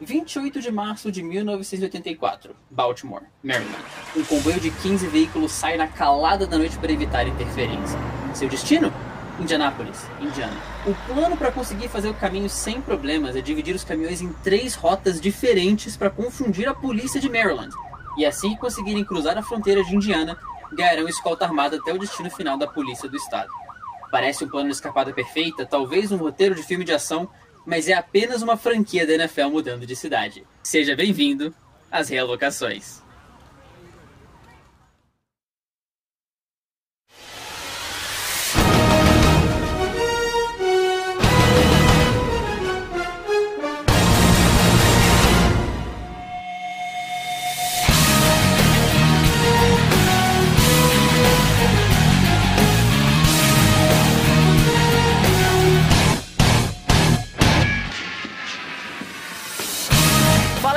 28 de março de 1984, Baltimore, Maryland. Um comboio de 15 veículos sai na calada da noite para evitar interferência. Seu destino? Indianápolis, Indiana. O plano para conseguir fazer o caminho sem problemas é dividir os caminhões em três rotas diferentes para confundir a polícia de Maryland. E assim conseguirem cruzar a fronteira de Indiana, ganharão escolta armada até o destino final da polícia do estado. Parece um plano de escapada perfeita, talvez um roteiro de filme de ação, mas é apenas uma franquia da NFL mudando de cidade. Seja bem-vindo às realocações.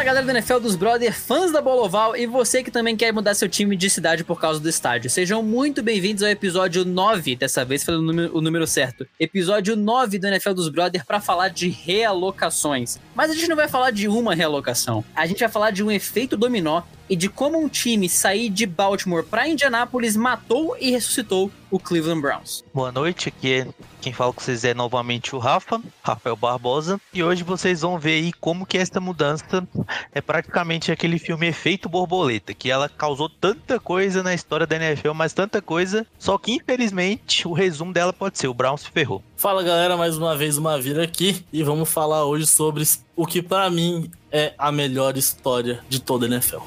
Galera do NFL dos Brother, fãs da Bola Oval e você que também quer mudar seu time de cidade por causa do estádio. Sejam muito bem-vindos ao episódio 9, dessa vez falando o número, o número certo. Episódio 9 do NFL dos Brother para falar de realocações. Mas a gente não vai falar de uma realocação. A gente vai falar de um efeito dominó e de como um time sair de Baltimore para Indianápolis matou e ressuscitou o Cleveland Browns. Boa noite, aqui é quem fala com vocês é novamente o Rafa, Rafael Barbosa, e hoje vocês vão ver aí como que esta mudança é praticamente aquele filme Efeito Borboleta, que ela causou tanta coisa na história da NFL, mas tanta coisa, só que infelizmente o resumo dela pode ser o Browns se ferrou. Fala galera, mais uma vez uma vira aqui e vamos falar hoje sobre o que para mim é a melhor história de toda a NFL.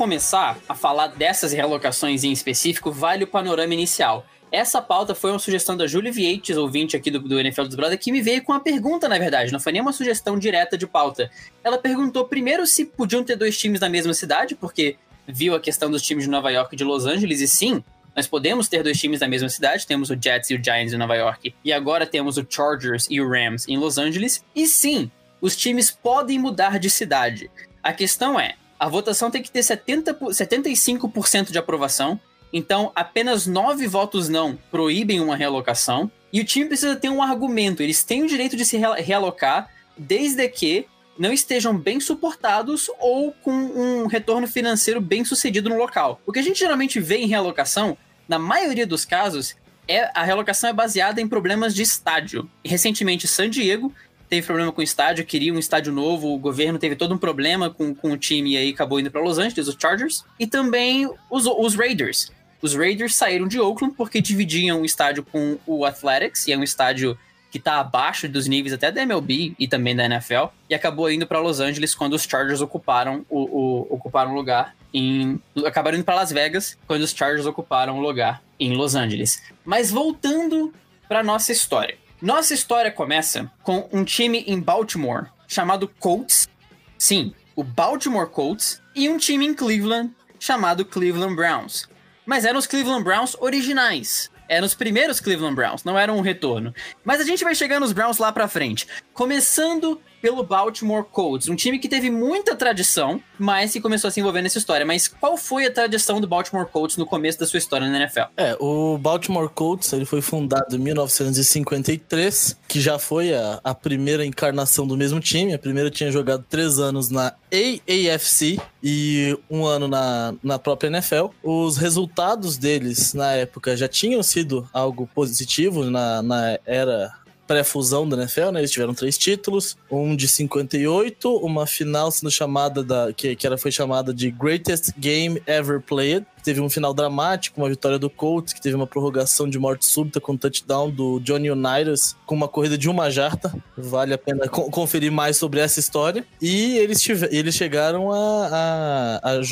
Começar a falar dessas realocações em específico, vale o panorama inicial. Essa pauta foi uma sugestão da Julie Vietes, ouvinte aqui do, do NFL dos Brothers, que me veio com uma pergunta, na verdade. Não foi nem uma sugestão direta de pauta. Ela perguntou primeiro se podiam ter dois times na mesma cidade, porque viu a questão dos times de Nova York e de Los Angeles, e sim, nós podemos ter dois times na mesma cidade, temos o Jets e o Giants em Nova York, e agora temos o Chargers e o Rams em Los Angeles, e sim, os times podem mudar de cidade. A questão é, a votação tem que ter 70, 75% de aprovação. Então, apenas nove votos não proíbem uma realocação. E o time precisa ter um argumento. Eles têm o direito de se realocar desde que não estejam bem suportados ou com um retorno financeiro bem sucedido no local. O que a gente geralmente vê em realocação, na maioria dos casos, é a realocação é baseada em problemas de estádio. Recentemente, San Diego teve problema com o estádio, queria um estádio novo, o governo teve todo um problema com, com o time e aí acabou indo para Los Angeles, os Chargers, e também os, os Raiders. Os Raiders saíram de Oakland porque dividiam o estádio com o Athletics, e é um estádio que está abaixo dos níveis até da MLB e também da NFL, e acabou indo para Los Angeles quando os Chargers ocuparam o, o ocuparam lugar em acabaram indo para Las Vegas quando os Chargers ocuparam o lugar em Los Angeles. Mas voltando para nossa história. Nossa história começa com um time em Baltimore chamado Colts. Sim, o Baltimore Colts. E um time em Cleveland chamado Cleveland Browns. Mas eram os Cleveland Browns originais. Eram os primeiros Cleveland Browns, não eram um retorno. Mas a gente vai chegar nos Browns lá pra frente. Começando pelo Baltimore Colts, um time que teve muita tradição, mas que começou a se envolver nessa história. Mas qual foi a tradição do Baltimore Colts no começo da sua história na NFL? É, o Baltimore Colts ele foi fundado em 1953, que já foi a, a primeira encarnação do mesmo time. A primeira tinha jogado três anos na AAFC e um ano na, na própria NFL. Os resultados deles na época já tinham sido algo positivo na, na era pré-fusão da NFL, né? Eles tiveram três títulos, um de 58, uma final sendo chamada da que, que era, foi chamada de Greatest Game Ever Played, teve um final dramático, uma vitória do Colts, que teve uma prorrogação de morte súbita com touchdown do Johnny Unitas, com uma corrida de uma jarda. Vale a pena co conferir mais sobre essa história. E eles, eles chegaram a, a, a, a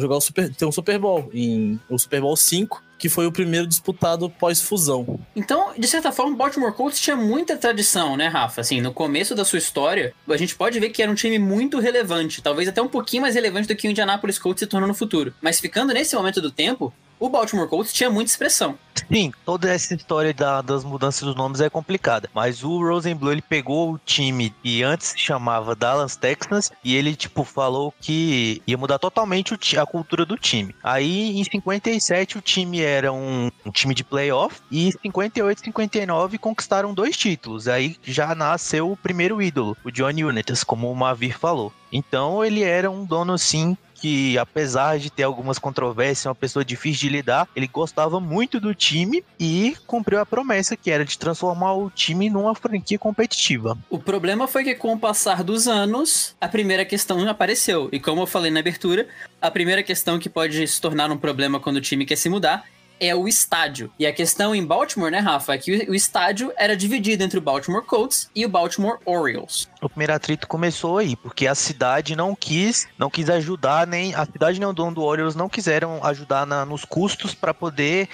jogar o Super, ter um Super Bowl, em, o Super Bowl 5, que foi o primeiro disputado pós-fusão. Então, de certa forma, o Baltimore Colts tinha muita tradição, né, Rafa? Assim, no começo da sua história, a gente pode ver que era um time muito relevante, talvez até um pouquinho mais relevante do que o Indianapolis Colts se tornou no futuro. Mas ficando nesse momento do tempo, o Baltimore Colts tinha muita expressão. Sim, toda essa história da, das mudanças dos nomes é complicada. Mas o Rosenblum, ele pegou o time que antes se chamava Dallas Texans e ele, tipo, falou que ia mudar totalmente a cultura do time. Aí, em 57, o time era um, um time de playoff e em 58 59 conquistaram dois títulos. Aí já nasceu o primeiro ídolo, o Johnny Unitas, como o Mavir falou. Então ele era um dono assim que, apesar de ter algumas controvérsias, é uma pessoa difícil de lidar, ele gostava muito do time e cumpriu a promessa que era de transformar o time numa franquia competitiva. O problema foi que, com o passar dos anos, a primeira questão apareceu. E como eu falei na abertura, a primeira questão que pode se tornar um problema quando o time quer se mudar é o estádio. E a questão em Baltimore, né, Rafa, é que o estádio era dividido entre o Baltimore Colts e o Baltimore Orioles. O primeiro atrito começou aí, porque a cidade não quis, não quis ajudar, nem a cidade nem o dono do Orioles não quiseram ajudar na, nos custos para poder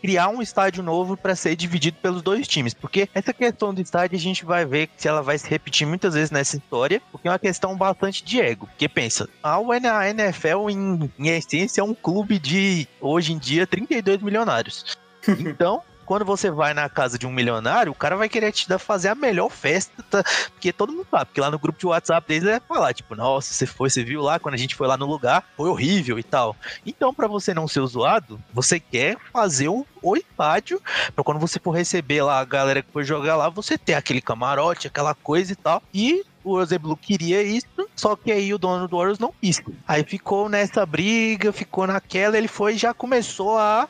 criar um estádio novo para ser dividido pelos dois times. Porque essa questão do estádio a gente vai ver se ela vai se repetir muitas vezes nessa história, porque é uma questão bastante de ego. Porque pensa, a NFL em, em essência é um clube de hoje em dia 32 milionários. Então, quando você vai na casa de um milionário, o cara vai querer te dar, fazer a melhor festa, tá? porque todo mundo sabe, porque lá no grupo de WhatsApp deles é falar, tipo, nossa, você foi, você viu lá, quando a gente foi lá no lugar, foi horrível e tal. Então, para você não ser zoado, você quer fazer o, o pra quando você for receber lá a galera que foi jogar lá, você ter aquele camarote, aquela coisa e tal. E o Eusebio queria isso, só que aí o dono do Warriors não quis. Aí ficou nessa briga, ficou naquela, ele foi e já começou a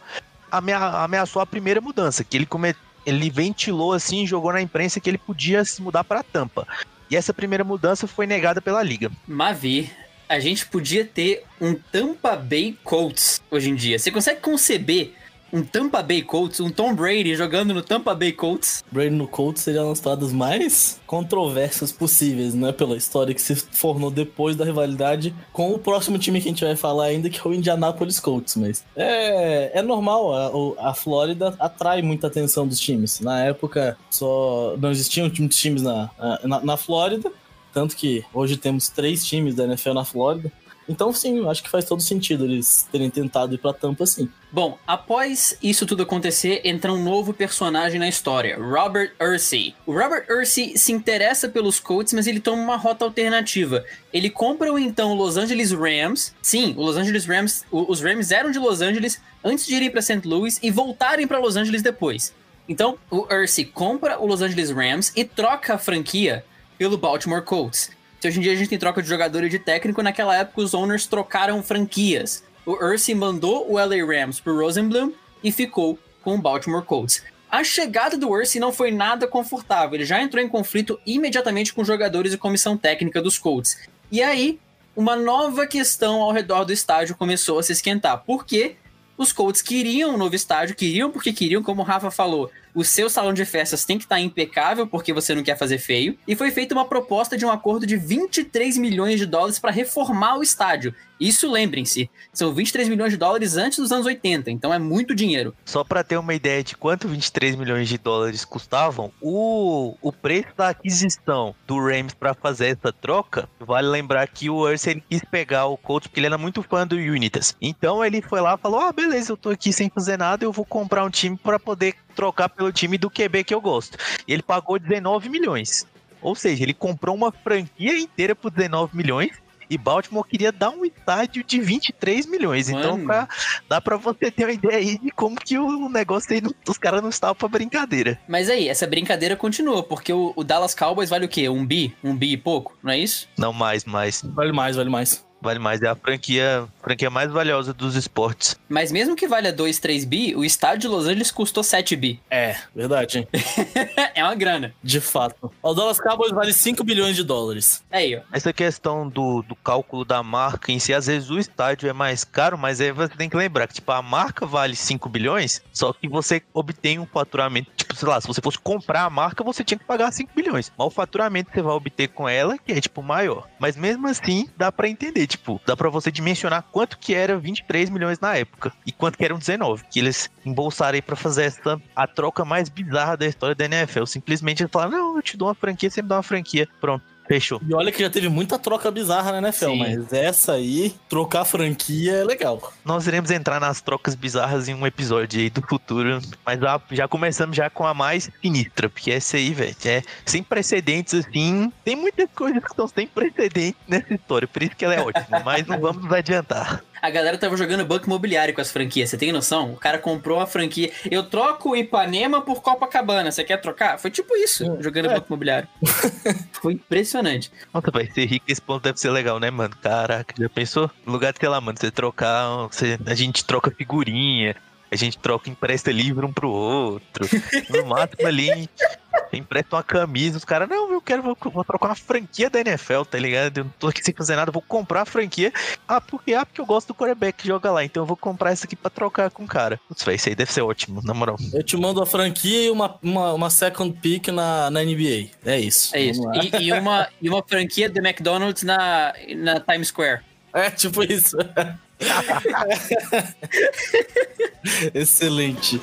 ameaçou a primeira mudança, que ele, come, ele ventilou assim, jogou na imprensa que ele podia se mudar para Tampa. E essa primeira mudança foi negada pela liga. Mavi, a gente podia ter um Tampa Bay Colts hoje em dia. Você consegue conceber um Tampa Bay Colts, um Tom Brady jogando no Tampa Bay Colts. Brady no Colts seria uma das paradas mais controversas possíveis, né? Pela história que se formou depois da rivalidade com o próximo time que a gente vai falar ainda, que é o Indianapolis Colts. Mas é, é normal, a, a Flórida atrai muita atenção dos times. Na época, só não existiam muitos times na, na, na Flórida. Tanto que hoje temos três times da NFL na Flórida. Então, sim, acho que faz todo sentido eles terem tentado ir pra Tampa, sim. Bom, após isso tudo acontecer, entra um novo personagem na história, Robert Ursay. O Robert Ursay se interessa pelos Colts, mas ele toma uma rota alternativa. Ele compra o então Los Angeles Rams. Sim, o Los Angeles Rams, os Rams eram de Los Angeles antes de irem para St. Louis e voltarem para Los Angeles depois. Então, o Ursay compra o Los Angeles Rams e troca a franquia pelo Baltimore Colts. Se hoje em dia a gente tem troca de jogador e de técnico, naquela época os owners trocaram franquias. O Ursi mandou o LA Rams pro Rosenblum e ficou com o Baltimore Colts. A chegada do Ursi não foi nada confortável, ele já entrou em conflito imediatamente com jogadores e comissão técnica dos Colts. E aí, uma nova questão ao redor do estádio começou a se esquentar. Por quê? Os Colts queriam um novo estádio, queriam porque queriam, como o Rafa falou, o seu salão de festas tem que estar tá impecável porque você não quer fazer feio. E foi feita uma proposta de um acordo de 23 milhões de dólares para reformar o estádio. Isso, lembrem-se, são 23 milhões de dólares antes dos anos 80, então é muito dinheiro. Só para ter uma ideia de quanto 23 milhões de dólares custavam, o, o preço da aquisição do Rams para fazer essa troca, vale lembrar que o Ursa quis pegar o Colts porque ele era muito fã do Unitas. Então ele foi lá e falou: "Ah, beleza, eu tô aqui sem fazer nada, eu vou comprar um time para poder trocar pelo time do QB que eu gosto". E ele pagou 19 milhões. Ou seja, ele comprou uma franquia inteira por 19 milhões e Baltimore queria dar um estádio de 23 milhões. Então, Mano. Então pra, dá pra você ter uma ideia aí de como que o negócio aí, os caras não estavam pra brincadeira. Mas aí, essa brincadeira continua, porque o, o, Dallas Cowboys vale o quê? Um bi? Um bi e pouco, não é isso? Não, mais, mais. Vale mais, vale mais. Vale mais, é a franquia, franquia mais valiosa dos esportes. Mas mesmo que valha 2, 3 bi, o estádio de Los Angeles custou 7 bi. É, verdade, hein? é uma grana. De fato. O Dallas Cowboys vale 5 bilhões de dólares. É aí, ó. Essa questão do, do cálculo da marca em si, às vezes o estádio é mais caro, mas aí você tem que lembrar que, tipo, a marca vale 5 bilhões, só que você obtém um faturamento, tipo, sei lá, se você fosse comprar a marca, você tinha que pagar 5 bilhões. Mas o faturamento que você vai obter com ela, que é, tipo, maior. Mas mesmo assim, dá para entender, tipo, dá para você dimensionar quanto que era 23 milhões na época e quanto que eram 19, que eles embolsaram aí pra fazer essa, a troca mais bizarra da história da NFL. Simplesmente eles falaram, não, eu te dou uma franquia, você me dá uma franquia. Pronto. Fechou. E olha que já teve muita troca bizarra na NFL, Sim. mas essa aí, trocar franquia é legal. Nós iremos entrar nas trocas bizarras em um episódio aí do futuro, mas já, já começamos já com a mais sinistra, porque essa aí, velho, é sem precedentes assim. Tem muitas coisas que estão sem precedentes nessa história, por isso que ela é ótima, mas não vamos adiantar. A galera tava jogando banco imobiliário com as franquias, você tem noção? O cara comprou uma franquia. Eu troco o Ipanema por Copacabana, você quer trocar? Foi tipo isso, jogando É. banco imobiliário. Foi impressionante. Nossa, vai ser rico, esse ponto deve ser legal, né, mano? Caraca, já pensou? No lugar de, sei lá, mano, você trocar, você, a gente troca figurinha, a gente troca, empresta livro um pro outro. No máximo ali, empresta uma camisa, os caras, não, eu quero, vou, vou trocar uma franquia da NFL, tá ligado? Eu não tô aqui sem fazer nada, vou comprar a franquia. Ah, porque, ah, porque eu gosto do quarterback que joga lá, então eu vou comprar essa aqui pra trocar com o cara. Putz, véi, isso aí deve ser ótimo, na moral. Eu te mando a franquia e uma, uma, uma second pick na, na NBA. É isso. É isso. E, e uma, e uma franquia do McDonald's na, na Times Square. É, tipo isso. Excelente.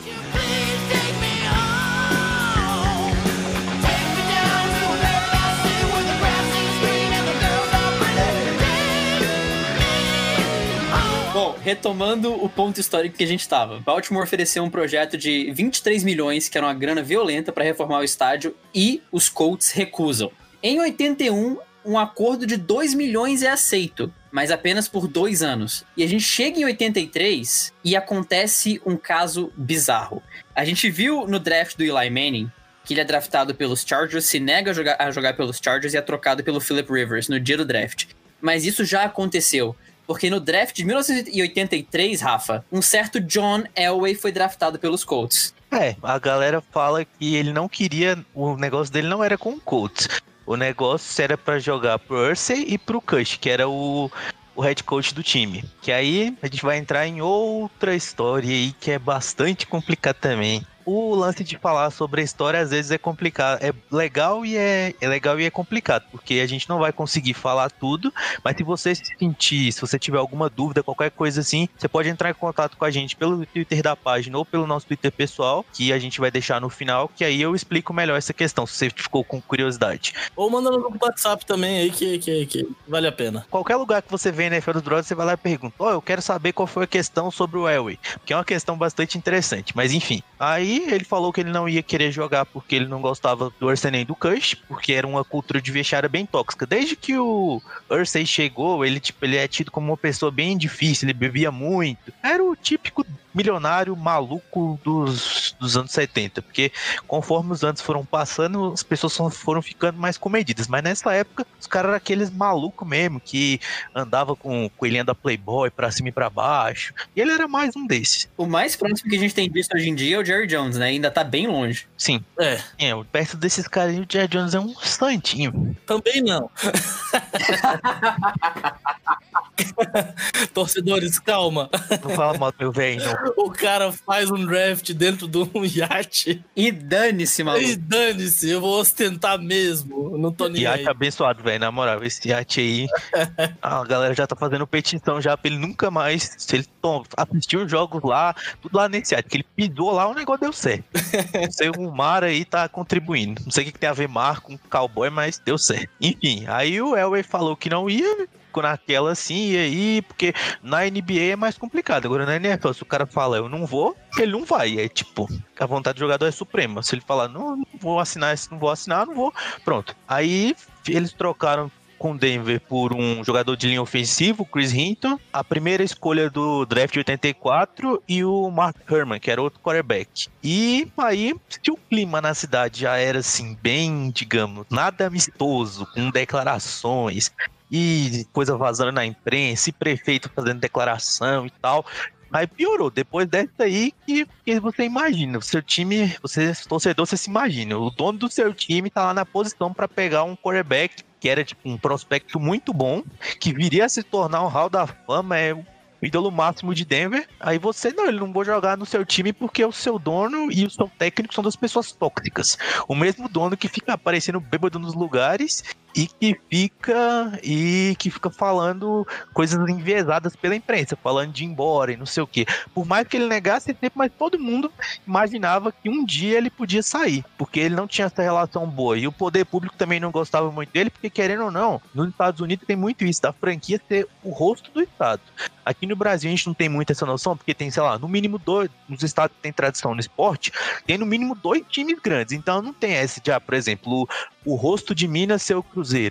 Retomando o ponto histórico que a gente estava. Baltimore ofereceu um projeto de 23 milhões, que era uma grana violenta, para reformar o estádio, e os Colts recusam. Em 81, um acordo de 2 milhões é aceito, mas apenas por dois anos. E a gente chega em 83 e acontece um caso bizarro. A gente viu no draft do Eli Manning que ele é draftado pelos Chargers, se nega a jogar, a jogar pelos Chargers e é trocado pelo Philip Rivers no dia do draft. Mas isso já aconteceu. Porque no draft de 1983, Rafa, um certo John Elway foi draftado pelos Colts. É, a galera fala que ele não queria, o negócio dele não era com o Colts. O negócio era pra jogar pro Ursay e pro Cush, que era o, o head coach do time. Que aí a gente vai entrar em outra história aí que é bastante complicada também. O lance de falar sobre a história às vezes é complicado, é legal e é, é legal e é complicado, porque a gente não vai conseguir falar tudo, mas se você se sentir, se você tiver alguma dúvida, qualquer coisa assim, você pode entrar em contato com a gente pelo Twitter da página ou pelo nosso Twitter pessoal, que a gente vai deixar no final, que aí eu explico melhor essa questão, se você ficou com curiosidade. Ou manda no grupo do WhatsApp também aí, que, que, que vale a pena. Qualquer lugar que você vê na NFL dos Brothers, você vai lá e pergunta: Ó, eu quero saber qual foi a questão sobre o Elway. Que é uma questão bastante interessante. Mas enfim. Aí ele falou que ele não ia querer jogar porque ele não gostava do Ursay nem do Cush, porque era uma cultura de vestiário bem tóxica. Desde que o Ursay chegou, ele, tipo, ele é tido como uma pessoa bem difícil, ele bebia muito. Era o típico milionário maluco dos, dos anos 70, porque conforme os anos foram passando, as pessoas foram ficando mais comedidas. Mas nessa época, os caras eram aqueles malucos mesmo, que andava com coelhinha da Playboy pra cima e pra baixo. E ele era mais um desses. O mais próximo que a gente tem visto hoje em dia é o Jerry Jones, né? Ainda tá bem longe. Sim, É, é, perto desses caras, o Jerry Jones é um santinho. também não. Torcedores, calma. Não fala mal do meu velho, não. O cara faz um draft dentro de um iate. E dane-se, maluco. E dane-se, eu vou ostentar mesmo. Não tô nem aí. Iate abençoado, velho, na moral. Esse iate aí. a galera já tá fazendo petição já pra ele nunca mais. Se ele tom, assistir os jogos lá, tudo lá nesse iate. Que ele pisou lá, o negócio deu certo. O Mar aí tá contribuindo. Não sei o que, que tem a ver Mar com cowboy, mas deu certo. Enfim, aí o Elway falou que não ia. Naquela assim, e aí, porque na NBA é mais complicado. Agora na NFL, se o cara fala eu não vou, ele não vai. É tipo, a vontade do jogador é suprema. Se ele falar não, não vou assinar, não vou assinar, não vou. Pronto. Aí eles trocaram com Denver por um jogador de linha ofensivo, Chris Hinton, a primeira escolha do draft de 84 e o Mark Herman, que era outro quarterback. E aí, se o clima na cidade já era assim, bem, digamos, nada amistoso, com declarações, e coisa vazando na imprensa, e prefeito fazendo declaração e tal. Aí piorou. Depois dessa aí que, que você imagina. O seu time, você, torcedor, você se imagina. O dono do seu time tá lá na posição para pegar um quarterback que era tipo um prospecto muito bom, que viria a se tornar um hall da fama, é o ídolo máximo de Denver. Aí você, não, ele não vou jogar no seu time porque o seu dono e o seu técnico são das pessoas tóxicas. O mesmo dono que fica aparecendo bêbado nos lugares e que fica e que fica falando coisas enviesadas pela imprensa, falando de ir embora e não sei o que. Por mais que ele negasse tempo, mas todo mundo imaginava que um dia ele podia sair, porque ele não tinha essa relação boa. E o poder público também não gostava muito dele, porque querendo ou não, nos Estados Unidos tem muito isso, da franquia ser o rosto do estado. Aqui no Brasil a gente não tem muito essa noção, porque tem, sei lá, no mínimo dois, nos estados que tem tradição no esporte, tem no mínimo dois times grandes. Então não tem esse de, ah, por exemplo, o, o rosto de Minas ser o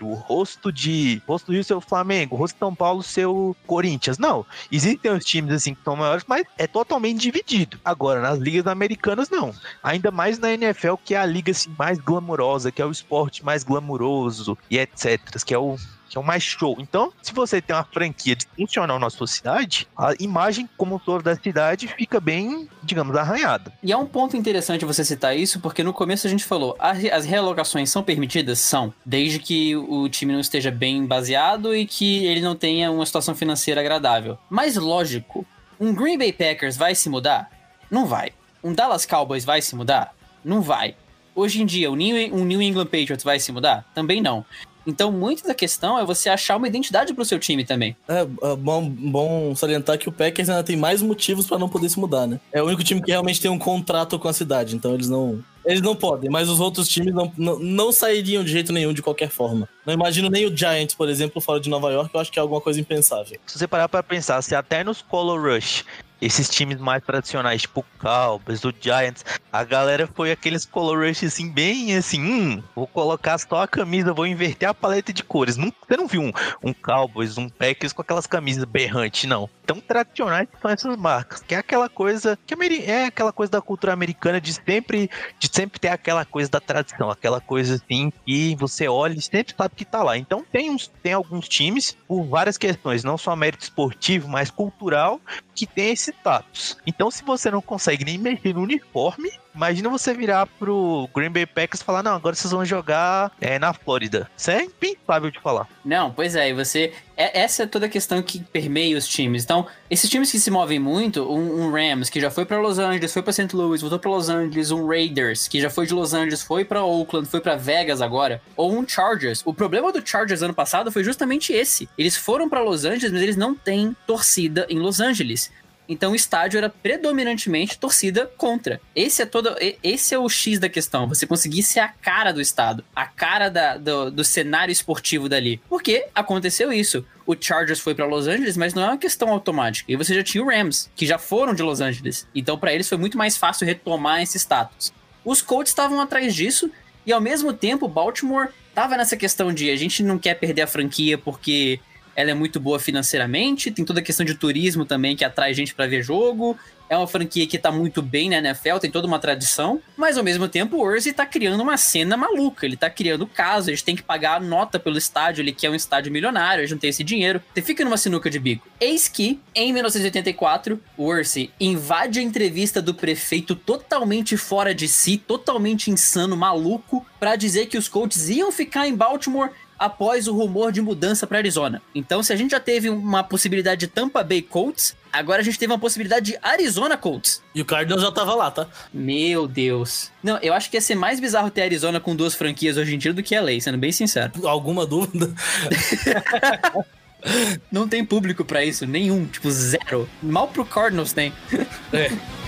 o rosto de rosto Rio ser o Flamengo, o rosto de São Paulo ser o Corinthians. Não. Existem os times assim que são maiores, mas é totalmente dividido. Agora, nas ligas americanas, não. Ainda mais na NFL, que é a liga assim, mais glamurosa, que é o esporte mais glamuroso e etc. Que é o que é o mais show. Então, se você tem uma franquia disfuncional na sua cidade, a imagem como todo da cidade fica bem, digamos, arranhada. E é um ponto interessante você citar isso, porque no começo a gente falou, as realocações são permitidas? São, desde que o time não esteja bem baseado e que ele não tenha uma situação financeira agradável. Mas lógico, um Green Bay Packers vai se mudar? Não vai. Um Dallas Cowboys vai se mudar? Não vai. Hoje em dia, um New England Patriots vai se mudar? Também não. Então, muito da questão é você achar uma identidade pro seu time também. É, é bom, bom salientar que o Packers ainda tem mais motivos para não poder se mudar, né? É o único time que realmente tem um contrato com a cidade, então eles não. Eles não podem, mas os outros times não, não, não sairiam de jeito nenhum de qualquer forma. Não imagino nem o Giants, por exemplo, fora de Nova York, eu acho que é alguma coisa impensável. Se você parar pra pensar, se até nos Color Rush esses times mais tradicionais, tipo o Cowboys, o Giants, a galera foi aqueles color rush assim, bem assim, hum, vou colocar só a camisa, vou inverter a paleta de cores. Você não viu um, um Cowboys, um Packers com aquelas camisas berrantes, não. Tão tradicionais são essas marcas, que é aquela coisa, que é aquela coisa da cultura americana de sempre, de sempre ter aquela coisa da tradição, aquela coisa assim que você olha e sempre sabe que tá lá. Então tem, uns, tem alguns times, por várias questões, não só mérito esportivo, mas cultural, que tem esse status. Então, se você não consegue nem mexer no uniforme, Imagina você virar pro Green Bay Packers e falar, não, agora vocês vão jogar é, na Flórida. Isso é impensável de falar. Não, pois é, e você... É, essa é toda a questão que permeia os times. Então, esses times que se movem muito, um, um Rams, que já foi para Los Angeles, foi para St. Louis, voltou para Los Angeles, um Raiders, que já foi de Los Angeles, foi para Oakland, foi para Vegas agora, ou um Chargers. O problema do Chargers ano passado foi justamente esse. Eles foram para Los Angeles, mas eles não têm torcida em Los Angeles. Então o estádio era predominantemente torcida contra. Esse é todo, esse é o X da questão. Você conseguir ser a cara do estado, a cara da, do, do cenário esportivo dali. Porque aconteceu isso. O Chargers foi para Los Angeles, mas não é uma questão automática. E você já tinha o Rams, que já foram de Los Angeles. Então para eles foi muito mais fácil retomar esse status. Os Colts estavam atrás disso e ao mesmo tempo Baltimore tava nessa questão de a gente não quer perder a franquia porque ela é muito boa financeiramente, tem toda a questão de turismo também que atrai gente para ver jogo. É uma franquia que tá muito bem na NFL, tem toda uma tradição, mas ao mesmo tempo o Urzi tá criando uma cena maluca, ele tá criando casos, eles têm que pagar a nota pelo estádio, ele quer um estádio milionário, eles não têm esse dinheiro. Você fica numa sinuca de bico. Eis que, em 1984, o Ursi invade a entrevista do prefeito totalmente fora de si, totalmente insano, maluco, para dizer que os Colts iam ficar em Baltimore após o rumor de mudança para Arizona. Então, se a gente já teve uma possibilidade de Tampa Bay Colts, agora a gente teve uma possibilidade de Arizona Colts. E o Cardinals já tava lá, tá? Meu Deus. Não, eu acho que ia ser mais bizarro ter Arizona com duas franquias hoje em dia do que LA, sendo bem sincero. Alguma dúvida? Não tem público para isso, nenhum, tipo zero. Mal pro Cardinals tem. É.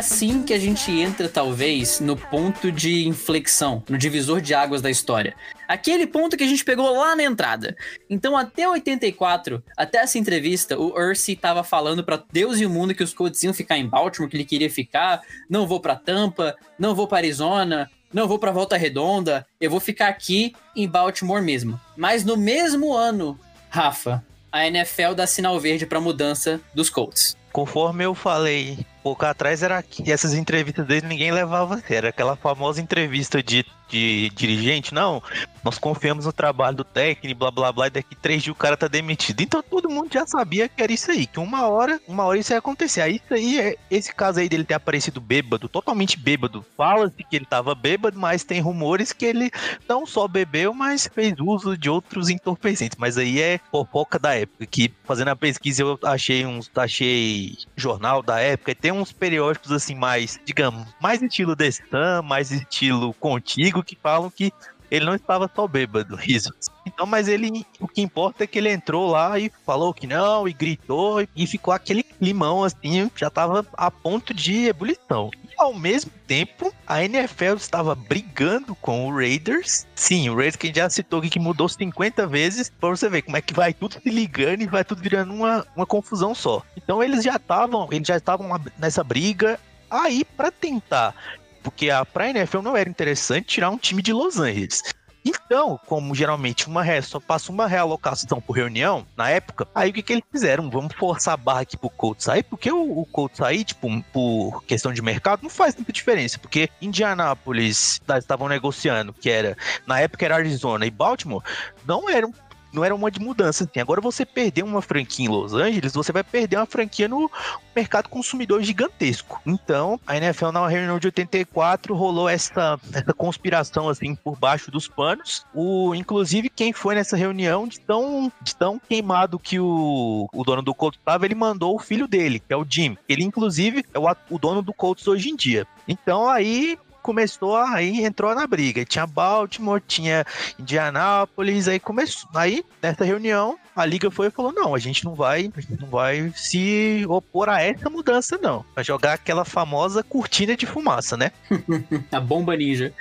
assim que a gente entra, talvez, no ponto de inflexão, no divisor de águas da história. Aquele ponto que a gente pegou lá na entrada. Então, até 84, até essa entrevista, o Ursi tava falando para Deus e o mundo que os Colts iam ficar em Baltimore, que ele queria ficar. Não vou para Tampa, não vou para Arizona, não vou para Volta Redonda, eu vou ficar aqui em Baltimore mesmo. Mas no mesmo ano, Rafa, a NFL dá sinal verde para mudança dos Colts. Conforme eu falei pouco atrás, era que essas entrevistas dele ninguém levava a sério. Aquela famosa entrevista de de dirigente, não, nós confiamos no trabalho do técnico, blá blá blá, e daqui três dias o cara tá demitido. Então todo mundo já sabia que era isso aí, que uma hora, uma hora isso ia acontecer. Aí isso aí, é, esse caso aí dele ter aparecido bêbado, totalmente bêbado, fala-se que ele tava bêbado, mas tem rumores que ele não só bebeu, mas fez uso de outros entorpecentes. Mas aí é fofoca da época, que fazendo a pesquisa eu achei uns, achei jornal da época, e tem uns periódicos assim mais, digamos, mais estilo Sun, mais estilo Contigo, que falam que ele não estava só bêbado, risos. Então, mas ele, o que importa é que ele entrou lá e falou que não, e gritou, e ficou aquele climão assim, já estava a ponto de ebulição. Ao mesmo tempo, a NFL estava brigando com o Raiders. Sim, o Raiders que a gente já citou aqui que mudou 50 vezes, para você ver como é que vai tudo se ligando e vai tudo virando uma, uma confusão só. Então eles já estavam, eles já estavam nessa briga aí para tentar porque a, pra NFL não era interessante tirar um time de Los Angeles. Então, como geralmente uma só passa uma realocação por reunião, na época, aí o que, que eles fizeram? Vamos forçar a barra aqui pro Colts sair, porque o, o Colts sair, tipo, por questão de mercado, não faz tanta diferença, porque Indianápolis estavam negociando, que era, na época era Arizona e Baltimore, não eram não era uma de mudança. Assim. Agora você perder uma franquia em Los Angeles, você vai perder uma franquia no mercado consumidor gigantesco. Então, a NFL na reunião de 84 rolou essa, essa conspiração assim por baixo dos panos. O, inclusive, quem foi nessa reunião de tão, de tão queimado que o, o dono do Colts estava, ele mandou o filho dele, que é o Jim. Ele, inclusive, é o, o dono do Colts hoje em dia. Então aí começou aí entrou na briga. Tinha Baltimore, tinha Indianápolis, aí começou. Aí nessa reunião a liga foi e falou: "Não, a gente não vai, não vai se opor a essa mudança não. Vai jogar aquela famosa cortina de fumaça, né? a bomba ninja.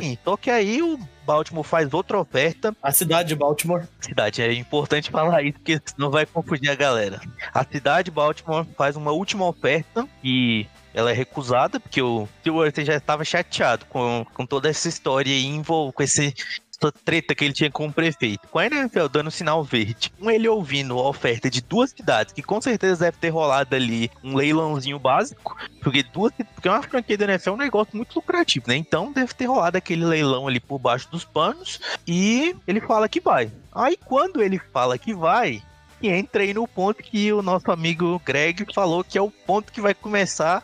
Sim, só que aí o Baltimore faz outra oferta. A cidade de Baltimore. Cidade, é importante falar isso, porque senão vai confundir a galera. A cidade de Baltimore faz uma última oferta e ela é recusada, porque o Stewart já estava chateado com, com toda essa história e envolve com esse essa treta que ele tinha com o prefeito. Com a NFL dando sinal verde, com ele ouvindo a oferta de duas cidades, que com certeza deve ter rolado ali um leilãozinho básico, porque duas, porque uma franquia da NFL é um negócio muito lucrativo, né? Então deve ter rolado aquele leilão ali por baixo dos panos e ele fala que vai. Aí quando ele fala que vai, e entra aí no ponto que o nosso amigo Greg falou que é o ponto que vai começar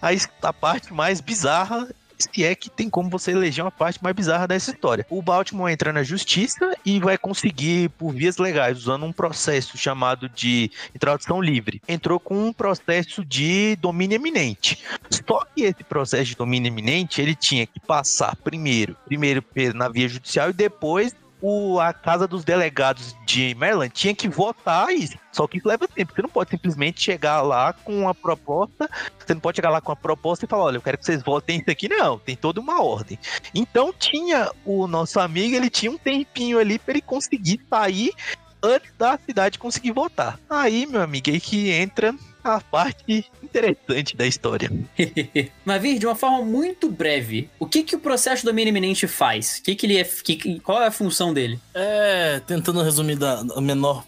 a, a parte mais bizarra se é que tem como você eleger uma parte mais bizarra dessa história. O Baltimore entra na justiça e vai conseguir, por vias legais, usando um processo chamado de introdução livre, entrou com um processo de domínio eminente. Só que esse processo de domínio eminente, ele tinha que passar primeiro, primeiro na via judicial e depois o, a Casa dos Delegados de Maryland tinha que votar isso. Só que isso leva tempo. Você não pode simplesmente chegar lá com uma proposta. Você não pode chegar lá com uma proposta e falar: olha, eu quero que vocês votem isso aqui. Não, tem toda uma ordem. Então tinha o nosso amigo, ele tinha um tempinho ali para ele conseguir sair antes da cidade conseguir votar. Aí, meu amigo, aí que entra a parte interessante da história. Navir, de uma forma muito breve, o que, que o processo do domínio iminente faz? O que, que ele é, que, qual é a função dele? É, tentando resumir da menor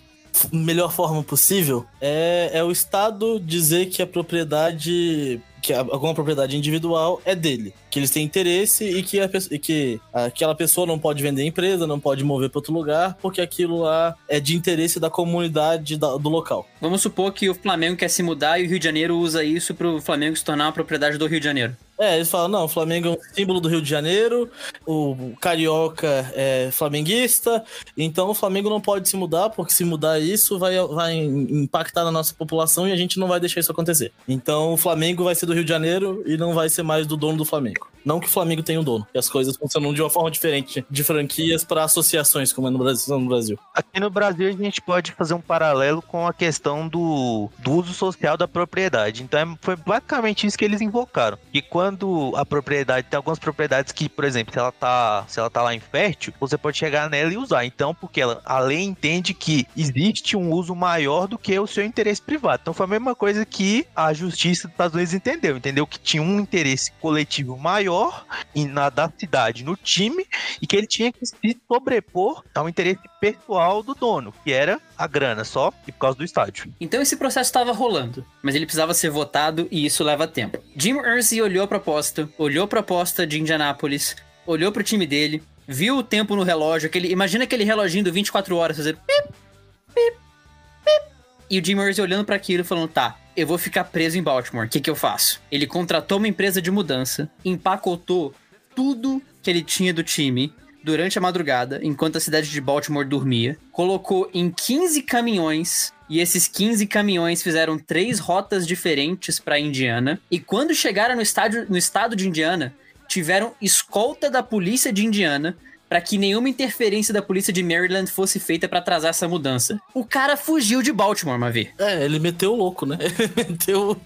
melhor forma possível, é, é o Estado dizer que a propriedade que alguma propriedade individual é dele, que eles têm interesse e que, a, que aquela pessoa não pode vender a empresa, não pode mover para outro lugar, porque aquilo lá é de interesse da comunidade da, do local. Vamos supor que o Flamengo quer se mudar e o Rio de Janeiro usa isso para o Flamengo se tornar uma propriedade do Rio de Janeiro. É, eles falam, não, o Flamengo é um símbolo do Rio de Janeiro, o Carioca é flamenguista, então o Flamengo não pode se mudar, porque se mudar isso vai, vai impactar na nossa população e a gente não vai deixar isso acontecer. Então o Flamengo vai ser do Rio de Janeiro e não vai ser mais do dono do Flamengo. Não que o Flamengo tenha um dono, que as coisas funcionam de uma forma diferente, de franquias para associações, como é no Brasil, no Brasil. Aqui no Brasil a gente pode fazer um paralelo com a questão do, do uso social da propriedade. Então é, foi basicamente isso que eles invocaram. E quando quando a propriedade tem algumas propriedades que, por exemplo, se ela tá, se ela tá lá infértil, você pode chegar nela e usar. Então, porque ela, a lei entende que existe um uso maior do que o seu interesse privado. Então foi a mesma coisa que a justiça dos Estados Unidos entendeu, entendeu que tinha um interesse coletivo maior na da cidade, no time, e que ele tinha que se sobrepor ao interesse pessoal do dono, que era a grana só e por causa do estádio. Então esse processo estava rolando, mas ele precisava ser votado e isso leva tempo. Jim Irsay olhou a proposta, olhou a proposta de Indianápolis, olhou para o time dele, viu o tempo no relógio, aquele, imagina aquele reloginho do 24 horas fazer pip, pip, pip. E o Jim Irsay olhando para aquilo falando, tá, eu vou ficar preso em Baltimore, o que que eu faço? Ele contratou uma empresa de mudança, empacotou tudo que ele tinha do time durante a madrugada, enquanto a cidade de Baltimore dormia, colocou em 15 caminhões e esses 15 caminhões fizeram três rotas diferentes para Indiana. E quando chegaram no, estádio, no estado de Indiana, tiveram escolta da polícia de Indiana para que nenhuma interferência da polícia de Maryland fosse feita para atrasar essa mudança. O cara fugiu de Baltimore, Mavi. É, ele meteu louco, né? Ele meteu,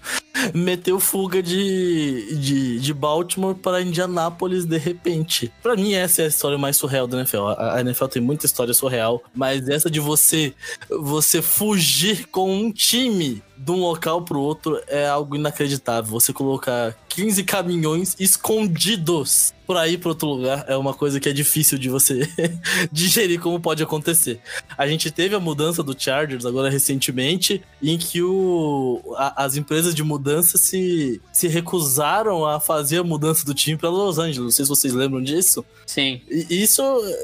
meteu fuga de, de, de Baltimore para Indianápolis de repente. Para mim, essa é a história mais surreal da NFL. A, a NFL tem muita história surreal, mas essa de você, você fugir com um time de um local pro outro é algo inacreditável. Você colocar 15 caminhões escondidos por ir para outro lugar é uma coisa que é difícil de você digerir como pode acontecer. A gente teve a mudança do Chargers agora recentemente, em que o, a, as empresas de mudança se, se recusaram a fazer a mudança do time para Los Angeles. Não sei se vocês lembram disso. Sim. E isso,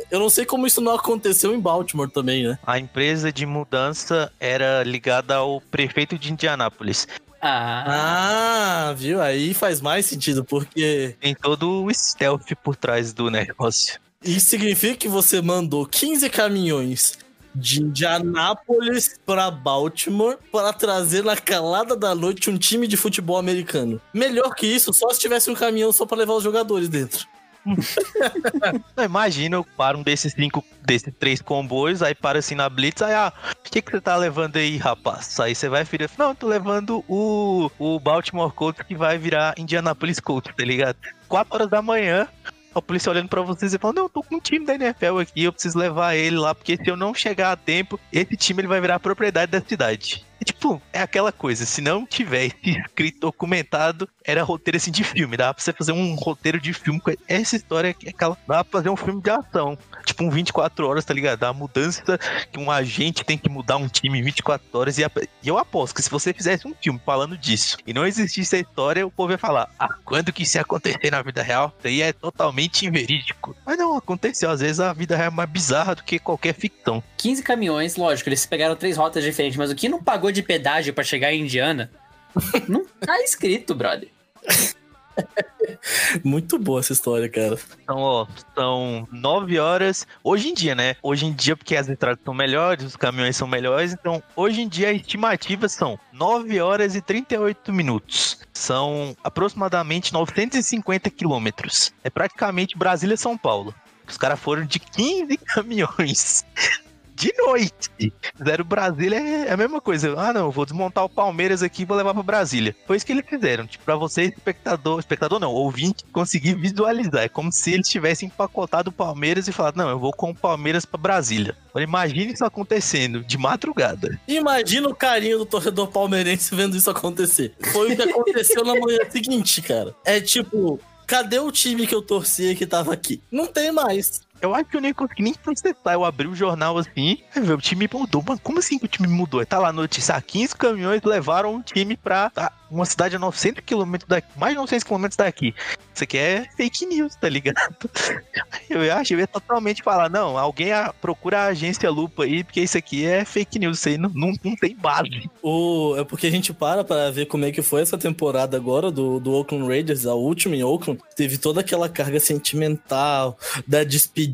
eu não sei como isso não aconteceu em Baltimore também, né? A empresa de mudança era ligada ao prefeito de Indianápolis. Ah. ah, viu? Aí faz mais sentido, porque. Tem todo o stealth por trás do negócio. Isso significa que você mandou 15 caminhões de Indianápolis para Baltimore para trazer na calada da noite um time de futebol americano. Melhor que isso, só se tivesse um caminhão só para levar os jogadores dentro. Imagina, eu paro um desses cinco, desses três comboios, aí para assim na Blitz, aí, ah, o que, que você tá levando aí, rapaz? Aí você vai virar, não, eu tô levando o, o Baltimore Colts que vai virar Indianapolis Colts, tá ligado? 4 horas da manhã, a polícia olhando pra vocês e falando, não, eu tô com um time da NFL aqui, eu preciso levar ele lá, porque se eu não chegar a tempo, esse time ele vai virar propriedade da cidade. E, tipo, é aquela coisa, se não tivesse escrito documentado, era roteiro assim de filme. Dá pra você fazer um roteiro de filme com essa história que é aquela. Dá pra fazer um filme de ação. Tipo, um 24 horas, tá ligado? A mudança que um agente tem que mudar um time em 24 horas. E, eu aposto que se você fizesse um filme falando disso e não existisse a história, o povo ia falar: Ah, quando que isso ia acontecer na vida real? Isso aí é totalmente inverídico. Mas não, aconteceu. Às vezes a vida real é mais bizarra do que qualquer ficção. 15 caminhões, lógico, eles pegaram três rotas diferentes, mas o que não pagou de pedágio para chegar em Indiana? não tá escrito, brother. Muito boa essa história, cara. Então, ó, são nove horas. Hoje em dia, né? Hoje em dia, porque as estradas são melhores, os caminhões são melhores. Então, hoje em dia, a estimativa são 9 horas e 38 minutos. São aproximadamente 950 quilômetros. É praticamente Brasília-São Paulo. Os caras foram de 15 caminhões de noite. Fizeram Brasília é, é a mesma coisa. Ah, não, vou desmontar o Palmeiras aqui e vou levar para Brasília. Foi isso que eles fizeram. Tipo, pra você, espectador, espectador não, ouvinte, conseguir visualizar. É como se eles tivessem empacotado o Palmeiras e falado, não, eu vou com o Palmeiras para Brasília. Agora imagine isso acontecendo de madrugada. Imagina o carinho do torcedor palmeirense vendo isso acontecer. Foi o que aconteceu na manhã seguinte, cara. É tipo, cadê o time que eu torcia que tava aqui? Não tem mais. Eu acho que eu nem consegui nem processar. Eu abri o jornal assim, o time mudou. Mano, como assim que o time mudou? Tá lá a notícia: ah, 15 caminhões levaram o time pra ah, uma cidade a 900 quilômetros daqui, mais de 900 quilômetros daqui. Isso aqui é fake news, tá ligado? Eu acho, eu ia totalmente falar, não, alguém a, procura a agência Lupa aí, porque isso aqui é fake news, isso aí não, não, não tem base. O, é porque a gente para pra ver como é que foi essa temporada agora do, do Oakland Raiders, a última em Oakland. Teve toda aquela carga sentimental, da despedida,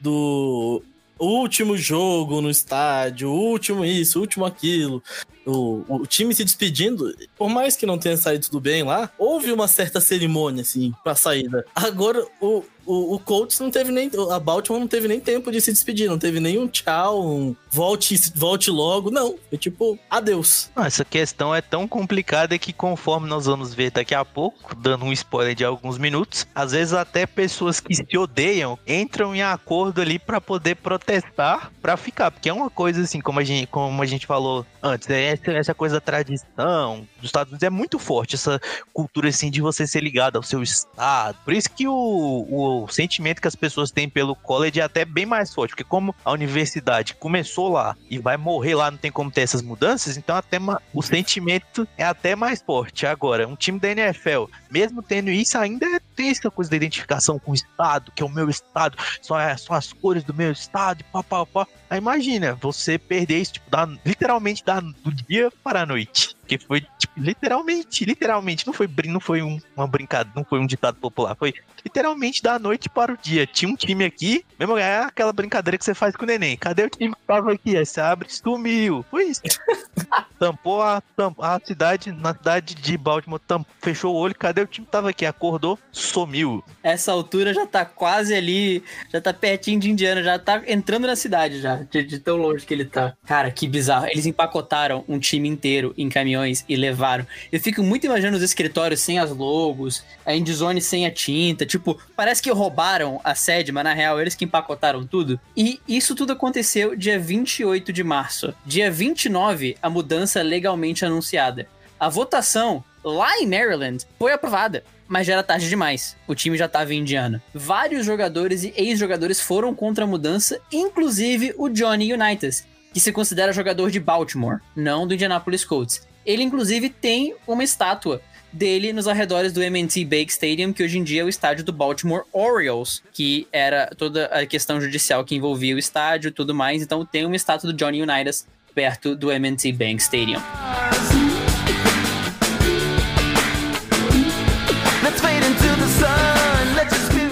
do último jogo no estádio, último isso, último aquilo o, o time se despedindo, por mais que não tenha saído tudo bem lá, houve uma certa cerimônia, assim, pra saída. Agora, o, o, o Colts não teve nem. A Baltimore não teve nem tempo de se despedir, não teve nem um tchau, um volte, volte logo. Não. Foi tipo, adeus. essa questão é tão complicada que, conforme nós vamos ver daqui a pouco, dando um spoiler de alguns minutos, às vezes até pessoas que se odeiam entram em acordo ali para poder protestar para ficar. Porque é uma coisa assim, como a gente, como a gente falou antes, é essa, essa coisa da tradição dos Estados Unidos é muito forte, essa cultura assim de você ser ligado ao seu estado. Por isso que o, o sentimento que as pessoas têm pelo college é até bem mais forte, porque como a universidade começou lá e vai morrer lá, não tem como ter essas mudanças, então até o sentimento é até mais forte. Agora, um time da NFL, mesmo tendo isso, ainda tem essa coisa da identificação com o estado, que é o meu estado, só é, são as cores do meu estado, pá, pá, pá. Aí imagina, você perder isso, tipo, da, literalmente da, do dia para a noite. Que foi, tipo, literalmente, literalmente, não foi, não foi um, uma brincadeira, não foi um ditado popular, foi literalmente da noite para o dia. Tinha um time aqui, mesmo é aquela brincadeira que você faz com o neném. Cadê o time que tava aqui? Aí você abre, sumiu. Foi isso. tampou a, a cidade, na cidade de Baltimore, fechou o olho. Cadê o time que tava aqui? Acordou, sumiu. Essa altura já tá quase ali, já tá pertinho de Indiana, já tá entrando na cidade já, de, de tão longe que ele tá. Cara, que bizarro. Eles empacotaram um time inteiro em caminhões e levaram. Eu fico muito imaginando os escritórios sem as logos, a endzone sem a tinta. Tipo, parece que roubaram a sede, mas na real eles que empacotaram tudo. E isso tudo aconteceu dia 28 de março. Dia 29, a mudança legalmente anunciada. A votação lá em Maryland foi aprovada mas já era tarde demais. O time já estava em Indiana. Vários jogadores e ex-jogadores foram contra a mudança, inclusive o Johnny Unitas, que se considera jogador de Baltimore, não do Indianapolis Colts. Ele, inclusive, tem uma estátua dele nos arredores do M&T Bank Stadium, que hoje em dia é o estádio do Baltimore Orioles, que era toda a questão judicial que envolvia o estádio e tudo mais. Então tem uma estátua do Johnny Unitas perto do M&T Bank Stadium.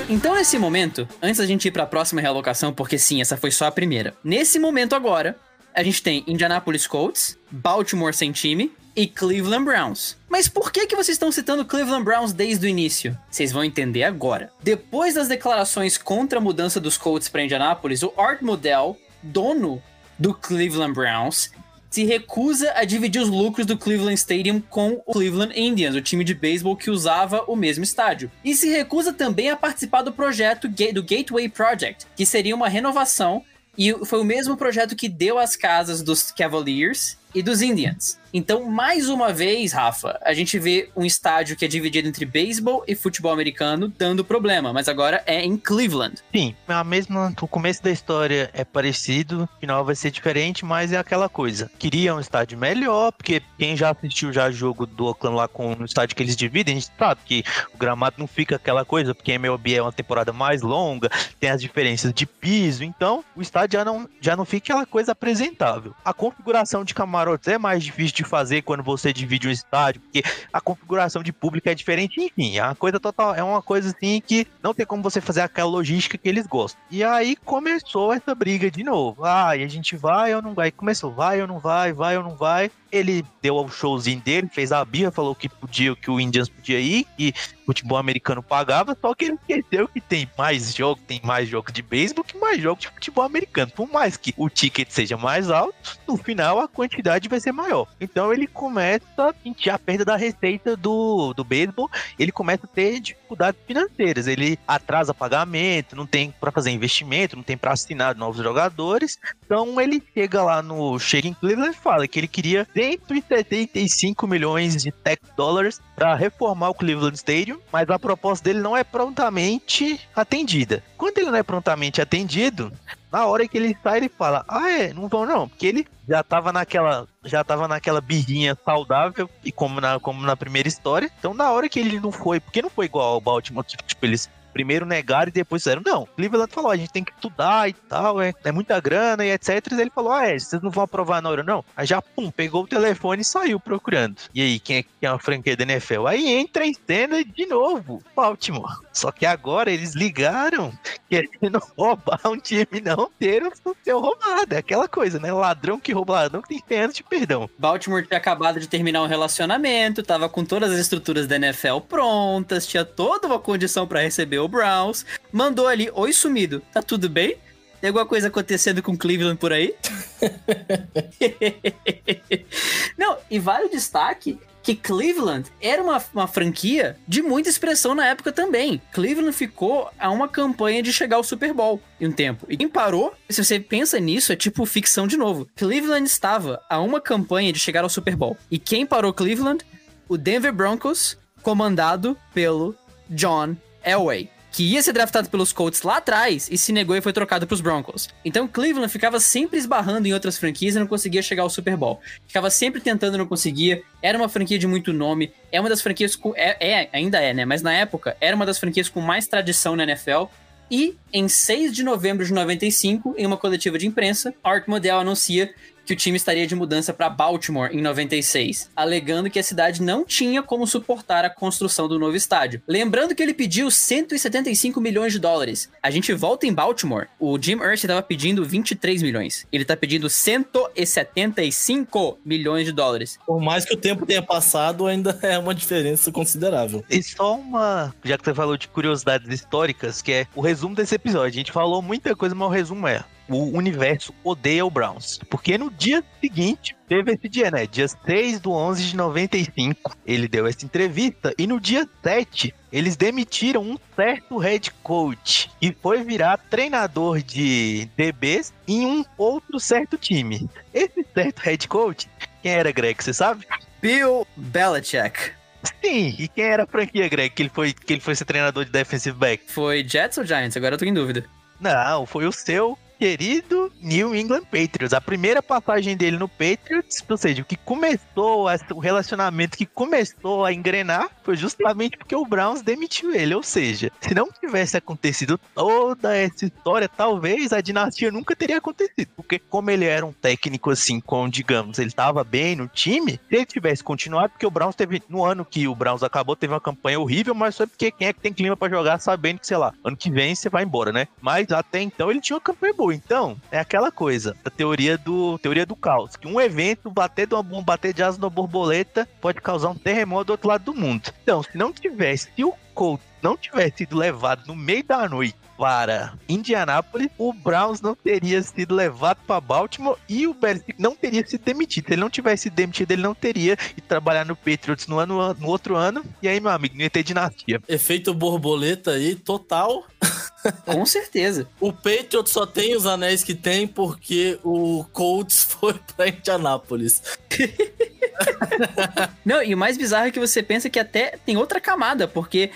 Então, nesse momento, antes da gente ir para a próxima realocação, porque sim, essa foi só a primeira. Nesse momento agora, a gente tem Indianapolis Colts, Baltimore sem time e Cleveland Browns. Mas por que que vocês estão citando Cleveland Browns desde o início? Vocês vão entender agora. Depois das declarações contra a mudança dos Colts para Indianapolis, o Art Modell, dono do Cleveland Browns, se recusa a dividir os lucros do Cleveland Stadium com o Cleveland Indians, o time de beisebol que usava o mesmo estádio. E se recusa também a participar do projeto do Gateway Project, que seria uma renovação e foi o mesmo projeto que deu as casas dos Cavaliers e dos Indians. Então, mais uma vez, Rafa, a gente vê um estádio que é dividido entre beisebol e futebol americano dando problema, mas agora é em Cleveland. Sim, a mesma, o começo da história é parecido, o final vai ser diferente, mas é aquela coisa. Queria um estádio melhor, porque quem já assistiu já jogo do Oakland lá com o estádio que eles dividem, a gente sabe que o gramado não fica aquela coisa, porque MLB é uma temporada mais longa, tem as diferenças de piso, então o estádio já não, já não fica aquela coisa apresentável. A configuração de camarotes é mais difícil de fazer quando você divide um estádio, porque a configuração de público é diferente, enfim, é uma coisa total, é uma coisa assim que não tem como você fazer aquela logística que eles gostam. E aí começou essa briga de novo. Ah, e a gente vai ou não vai? Começou, vai ou não vai, vai ou não vai. Ele deu o showzinho dele, fez a birra, falou que podia, que o Indians podia ir, e futebol americano pagava, só que ele esqueceu que tem mais jogo, tem mais jogo de beisebol que mais jogo de futebol americano. Por mais que o ticket seja mais alto, no final a quantidade vai ser maior. Então ele começa a sentir a perda da receita do, do beisebol, ele começa a ter dificuldades financeiras, ele atrasa pagamento, não tem para fazer investimento, não tem para assinar novos jogadores. Então ele chega lá no chega em Cleveland e fala que ele queria 175 milhões de tech dollars para reformar o Cleveland Stadium, mas a proposta dele não é prontamente atendida. Quando ele não é prontamente atendido, na hora que ele sai, ele fala: Ah, é, não vão não, porque ele já tava naquela. Já tava naquela birrinha saudável, e como na, como na primeira história. Então, na hora que ele não foi, porque não foi igual ao Baltimore, que tipo, eles primeiro negaram e depois disseram, não, Cleveland falou, a gente tem que estudar e tal, é, é muita grana e etc. E ele falou, ah, é, vocês não vão aprovar na hora, não. Aí já, pum, pegou o telefone e saiu procurando. E aí, quem é, quem é a franquia da NFL? Aí entra em cena de novo, Baltimore. Só que agora eles ligaram querendo roubar um time não ter o seu roubado. É aquela coisa, né? Ladrão que rouba ladrão que tem 100 anos de perdão. Baltimore tinha acabado de terminar um relacionamento, tava com todas as estruturas da NFL prontas, tinha toda uma condição para receber o Browns, mandou ali, oi sumido, tá tudo bem? Tem alguma coisa acontecendo com Cleveland por aí? Não, e vale o destaque que Cleveland era uma, uma franquia de muita expressão na época também. Cleveland ficou a uma campanha de chegar ao Super Bowl em um tempo. E quem parou, se você pensa nisso, é tipo ficção de novo. Cleveland estava a uma campanha de chegar ao Super Bowl. E quem parou Cleveland? O Denver Broncos, comandado pelo John Elway que ia ser draftado pelos Colts lá atrás e se negou e foi trocado para os Broncos. Então Cleveland ficava sempre esbarrando em outras franquias e não conseguia chegar ao Super Bowl. Ficava sempre tentando e não conseguia. Era uma franquia de muito nome. É uma das franquias com. É, é, ainda é, né? Mas na época era uma das franquias com mais tradição na NFL. E em 6 de novembro de 95, em uma coletiva de imprensa, Art Modell anuncia que o time estaria de mudança para Baltimore em 96, alegando que a cidade não tinha como suportar a construção do novo estádio. Lembrando que ele pediu 175 milhões de dólares. A gente volta em Baltimore, o Jim Irsay estava pedindo 23 milhões. Ele está pedindo 175 milhões de dólares. Por mais que o tempo tenha passado, ainda é uma diferença considerável. E só uma, já que você falou de curiosidades históricas, que é o resumo desse episódio. A gente falou muita coisa, mas o resumo é: o universo odeia o Browns. Porque no dia seguinte, teve esse dia, né? Dia 6 do 11 de 95, ele deu essa entrevista. E no dia 7, eles demitiram um certo head coach. E foi virar treinador de DBs em um outro certo time. Esse certo head coach, quem era, Greg? Você sabe? Bill Belichick. Sim, e quem era a franquia, Greg, que ele foi, que ele foi ser treinador de defensive back? Foi Jets ou Giants? Agora eu tô em dúvida. Não, foi o seu querido New England Patriots. A primeira passagem dele no Patriots, ou seja, o que começou, o relacionamento que começou a engrenar foi justamente porque o Browns demitiu ele. Ou seja, se não tivesse acontecido toda essa história, talvez a dinastia nunca teria acontecido. Porque como ele era um técnico assim, com, digamos, ele estava bem no time, se ele tivesse continuado, porque o Browns teve, no ano que o Browns acabou, teve uma campanha horrível, mas foi porque quem é que tem clima para jogar sabendo que, sei lá, ano que vem você vai embora, né? Mas até então ele tinha uma campanha boa. Então, é aquela coisa, a teoria do teoria do caos, que um evento bater de uma bomba, bater de asa numa borboleta pode causar um terremoto do outro lado do mundo. Então, se não tivesse, se o Colt não tivesse sido levado no meio da noite para Indianápolis, o Browns não teria sido levado para Baltimore e o Belichick não teria sido demitido. Se ele não tivesse sido demitido, ele não teria ido trabalhar no Patriots no, ano, no outro ano. E aí, meu amigo, não ia ter dinastia. Efeito borboleta aí, total. Com certeza. o Patriots só tem os anéis que tem porque o Colts foi para Indianápolis. não, e o mais bizarro é que você pensa que até tem outra camada, porque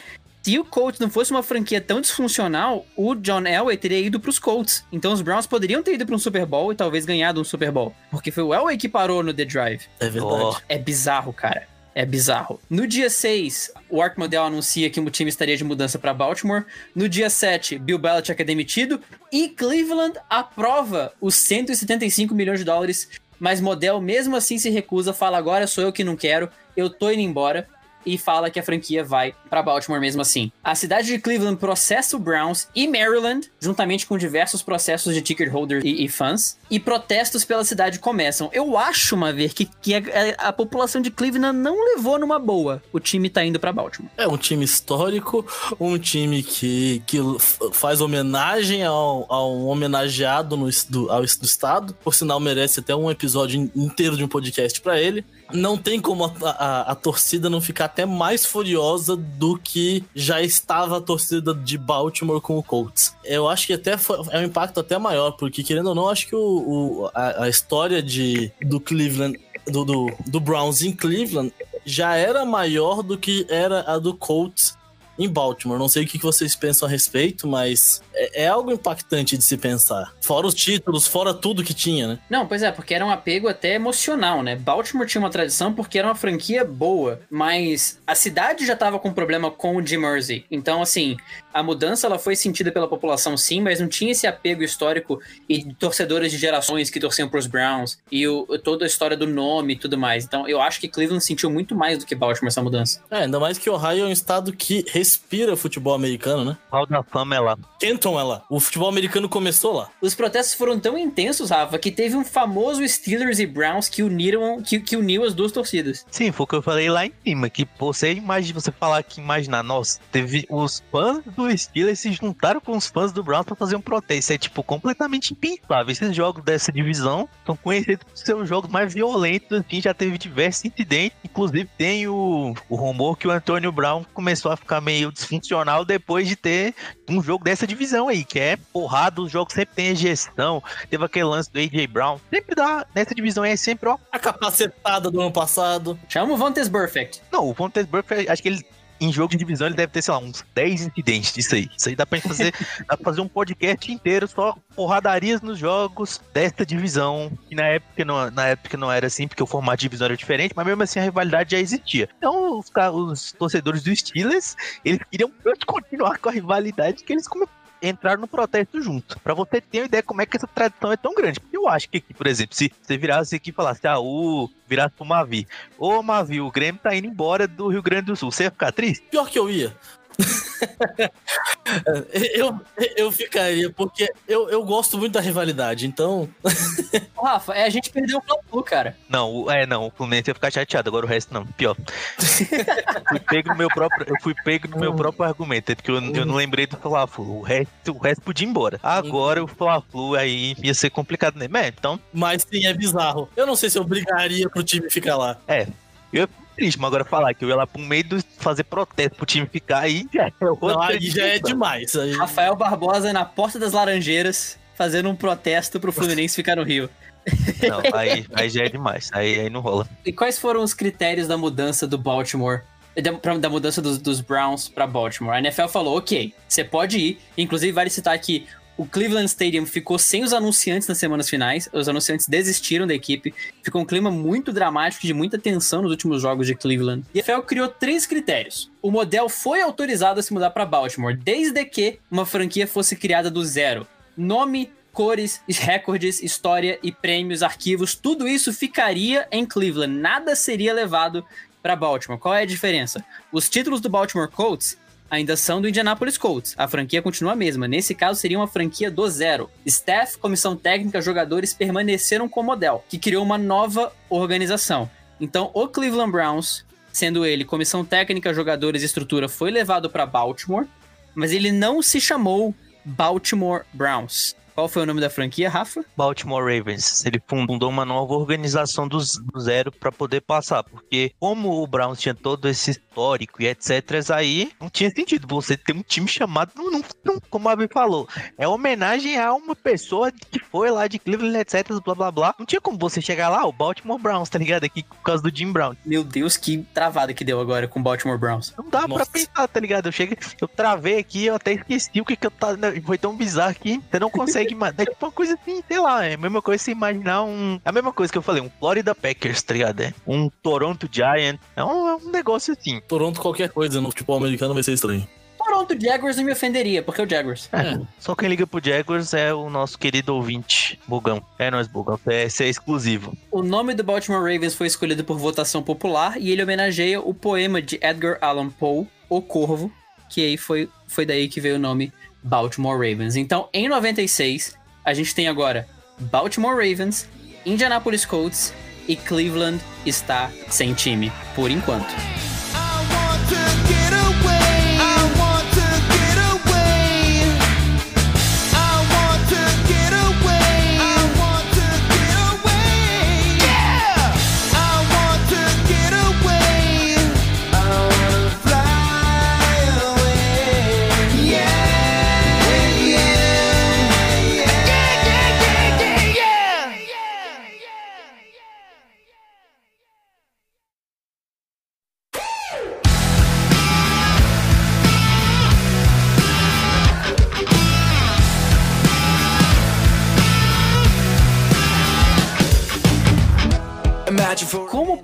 se o Colts não fosse uma franquia tão disfuncional, o John Elway teria ido para os Colts. Então os Browns poderiam ter ido para um Super Bowl e talvez ganhado um Super Bowl. Porque foi o Elway que parou no The Drive. É verdade. Oh. É bizarro, cara. É bizarro. No dia 6, o Art Model anuncia que o time estaria de mudança para Baltimore. No dia 7, Bill Belichick é demitido. E Cleveland aprova os 175 milhões de dólares. Mas Model, mesmo assim, se recusa, fala: agora sou eu que não quero, eu tô indo embora e fala que a franquia vai para Baltimore mesmo assim. A cidade de Cleveland processa o Browns e Maryland, juntamente com diversos processos de ticket holders e, e fãs, e protestos pela cidade começam. Eu acho, uma vez, que, que a, a, população de Cleveland não levou numa boa. O time tá indo para Baltimore. É um time histórico, um time que, que faz homenagem ao, ao homenageado no, do, ao, do estado. Por sinal, merece até um episódio inteiro de um podcast para ele não tem como a, a, a, torcida não ficar até mais furiosa do que já estava a torcida de Baltimore com o Colts. Eu acho que até foi, é um impacto até maior, porque querendo ou não, acho que o, o a, a, história de, do Cleveland, do, do, do Browns em Cleveland já era maior do que era a do Colts em Baltimore. Não sei o que vocês pensam a respeito, mas é, é, algo impactante de se pensar. Fora os títulos, fora tudo que tinha, né? Não, pois é, porque era um apego até emocional, né? Baltimore tinha uma tradição porque era uma franquia boa, mas a cidade já tava com problema com o Jim Mersey. Então, assim, a mudança ela foi sentida pela população sim, mas não tinha esse apego histórico e torcedores de gerações que torciam pros Browns e o, toda a história do nome e tudo mais. Então, eu acho que Cleveland sentiu muito mais do que Baltimore essa mudança. É, ainda mais que Ohio é um estado que respira futebol americano, né? Hall da Fama é lá. Kenton é lá. O futebol americano começou lá. Os protestos foram tão intensos, Rafa, que teve um famoso Steelers e Browns que uniram, que, que uniu as duas torcidas. Sim, foi o que eu falei lá em cima, que você imagina, você falar que imaginar, nossa, teve os fãs do Steelers se juntaram com os fãs do Browns para fazer um protesto. É tipo completamente impensável. Esses jogos dessa divisão são conhecidos por ser os jogos mais violentos, assim, já teve diversos incidentes. Inclusive tem o, o rumor que o Antônio Brown começou a ficar meio disfuncional depois de ter um jogo dessa divisão aí, que é porrada, os jogos sempre tem gestão. Teve aquele lance do AJ Brown. Sempre dá, nessa divisão aí, é sempre, ó. A capacetada do ano passado. Chama o Vontaze Perfect. Não, o Vontaze Perfect, acho que ele em jogo de divisão ele deve ter, sei lá, uns 10 incidentes disso aí. Isso aí dá pra fazer, dá pra fazer um podcast inteiro só porradarias nos jogos desta divisão. Que na época não, na época não era assim, porque o formato de divisão era diferente, mas mesmo assim a rivalidade já existia. Então os, os torcedores do Steelers, eles queriam continuar com a rivalidade que eles entrar no protesto junto. Para você ter uma ideia como é que essa tradição é tão grande. Eu acho que aqui, por exemplo, se você virasse aqui e falasse, ah, o virasse pro Mavi. Ô, Mavi, o Grêmio tá indo embora do Rio Grande do Sul. Você ia ficar triste? Pior que eu ia. eu, eu ficaria, porque eu, eu gosto muito da rivalidade, então. Rafa, é a gente perdeu o Fla-Flu, cara. Não, é, não, o Fluminense ia ficar chateado, agora o resto não. Pior. fui pego no meu próprio, eu fui pego no meu hum. próprio argumento, é porque eu, eu não hum. lembrei do Fla-Flu. O resto, o resto podia ir embora. Agora o Fla-Flu aí ia ser complicado, né? É, então. Mas sim, é bizarro. Eu não sei se eu brigaria pro time ficar lá. É. Eu triste, mas agora falar que eu ia lá pro meio do fazer protesto pro time ficar aí já é Não, aí já é demais. Aí... Rafael Barbosa na porta das Laranjeiras fazendo um protesto pro Fluminense ficar no Rio. Não, aí, aí já é demais. Aí, aí não rola. E quais foram os critérios da mudança do Baltimore da, da, mudança dos, dos Browns para Baltimore. A NFL falou: ok, você pode ir. Inclusive, vale citar que o Cleveland Stadium ficou sem os anunciantes nas semanas finais. Os anunciantes desistiram da equipe. Ficou um clima muito dramático de muita tensão nos últimos jogos de Cleveland. E a NFL criou três critérios. O modelo foi autorizado a se mudar para Baltimore, desde que uma franquia fosse criada do zero. Nome, cores, recordes, história e prêmios, arquivos, tudo isso ficaria em Cleveland. Nada seria levado para Baltimore. Qual é a diferença? Os títulos do Baltimore Colts ainda são do Indianapolis Colts. A franquia continua a mesma. Nesse caso, seria uma franquia do zero. Staff, comissão técnica, jogadores permaneceram com o modelo, que criou uma nova organização. Então, o Cleveland Browns, sendo ele comissão técnica, jogadores e estrutura, foi levado para Baltimore, mas ele não se chamou Baltimore Browns. Qual foi o nome da franquia, Rafa? Baltimore Ravens. Ele fundou uma nova organização do, zero para poder passar, porque como o Browns tinha todo esse histórico e etc, aí não tinha sentido você ter um time chamado, não, não, não, como a Abby falou, é homenagem a uma pessoa que foi lá de Cleveland, etc, blá blá blá. Não tinha como você chegar lá, o Baltimore Browns, tá ligado? Aqui por causa do Jim Brown. Meu Deus, que travada que deu agora com o Baltimore Browns. Não dá Nossa. pra pensar, tá ligado? Eu cheguei, eu travei aqui, eu até esqueci o que que eu tava. Foi tão bizarro que você não consegue consegue. É tipo uma coisa assim, sei lá, é a mesma coisa se imaginar um. É a mesma coisa que eu falei, um Florida Packers, tá ligado? É um Toronto Giant. É um, é um negócio assim. Toronto qualquer coisa no futebol americano vai ser estranho. Toronto Jaguars não me ofenderia, porque é o Jaguars. É, é. Só quem liga pro Jaguars é o nosso querido ouvinte, Bugão. É nós, Bugão. Esse é exclusivo. O nome do Baltimore Ravens foi escolhido por votação popular e ele homenageia o poema de Edgar Allan Poe, O Corvo, que aí foi, foi daí que veio o nome Baltimore Ravens. Então, em 96, a gente tem agora Baltimore Ravens, Indianapolis Colts e Cleveland está sem time, por enquanto. Como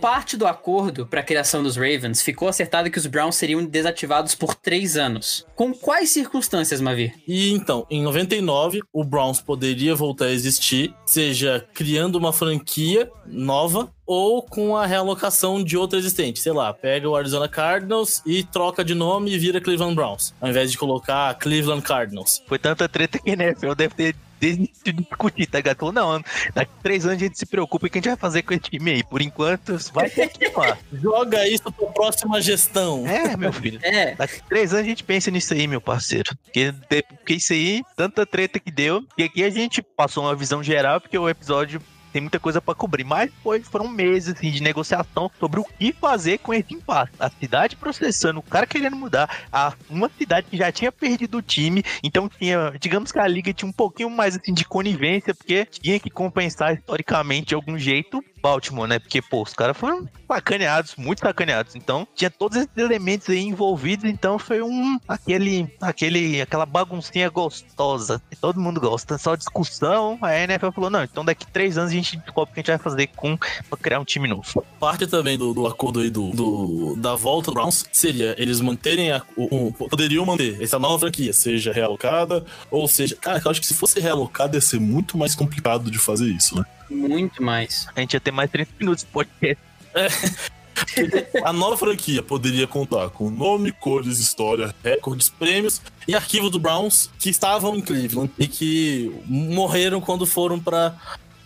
parte do acordo para a criação dos Ravens, ficou acertado que os Browns seriam desativados por três anos. Com quais circunstâncias, Mavi? E então, em 99, o Browns poderia voltar a existir, seja criando uma franquia nova ou com a realocação de outra existente. Sei lá, pega o Arizona Cardinals e troca de nome e vira Cleveland Browns, ao invés de colocar Cleveland Cardinals. Foi tanta treta que né, eu deve ter desistiu de discutir, tá ligado? Falou, não, daqui a três anos a gente se preocupa o que a gente vai fazer com esse time aí. Por enquanto, vai ter que lá. Joga isso pra próxima gestão. É, meu filho. É. Daqui a três anos a gente pensa nisso aí, meu parceiro. Porque, porque isso aí, tanta treta que deu. E aqui a gente passou uma visão geral, porque o episódio tem muita coisa para cobrir. Mas foi, foram meses assim, de negociação sobre o que fazer com esse impasse. A cidade processando, o cara querendo mudar, a, uma cidade que já tinha perdido o time, então tinha, digamos que a liga tinha um pouquinho mais assim de conivência, porque tinha que compensar historicamente de algum jeito Baltimore, né? Porque, pô, os caras foram sacaneados, muito sacaneados. Então, tinha todos esses elementos aí envolvidos, então foi um aquele aquele aquela baguncinha gostosa. Todo mundo gosta, só discussão. A NFL falou: "Não, então daqui três anos a gente descobre o que a gente vai fazer com pra criar um time novo". Parte também do, do acordo aí do, do, da volta do Browns seria eles manterem a, o, o, poderiam manter essa nova franquia, seja realocada ou seja, cara, eu acho que se fosse realocada ia ser muito mais complicado de fazer isso, né? Muito mais. A gente ia ter mais 30 minutos de podcast. É. A nova franquia poderia contar com nome, cores, história, recordes, prêmios e arquivo do Browns que estavam em Cleveland e que morreram quando foram para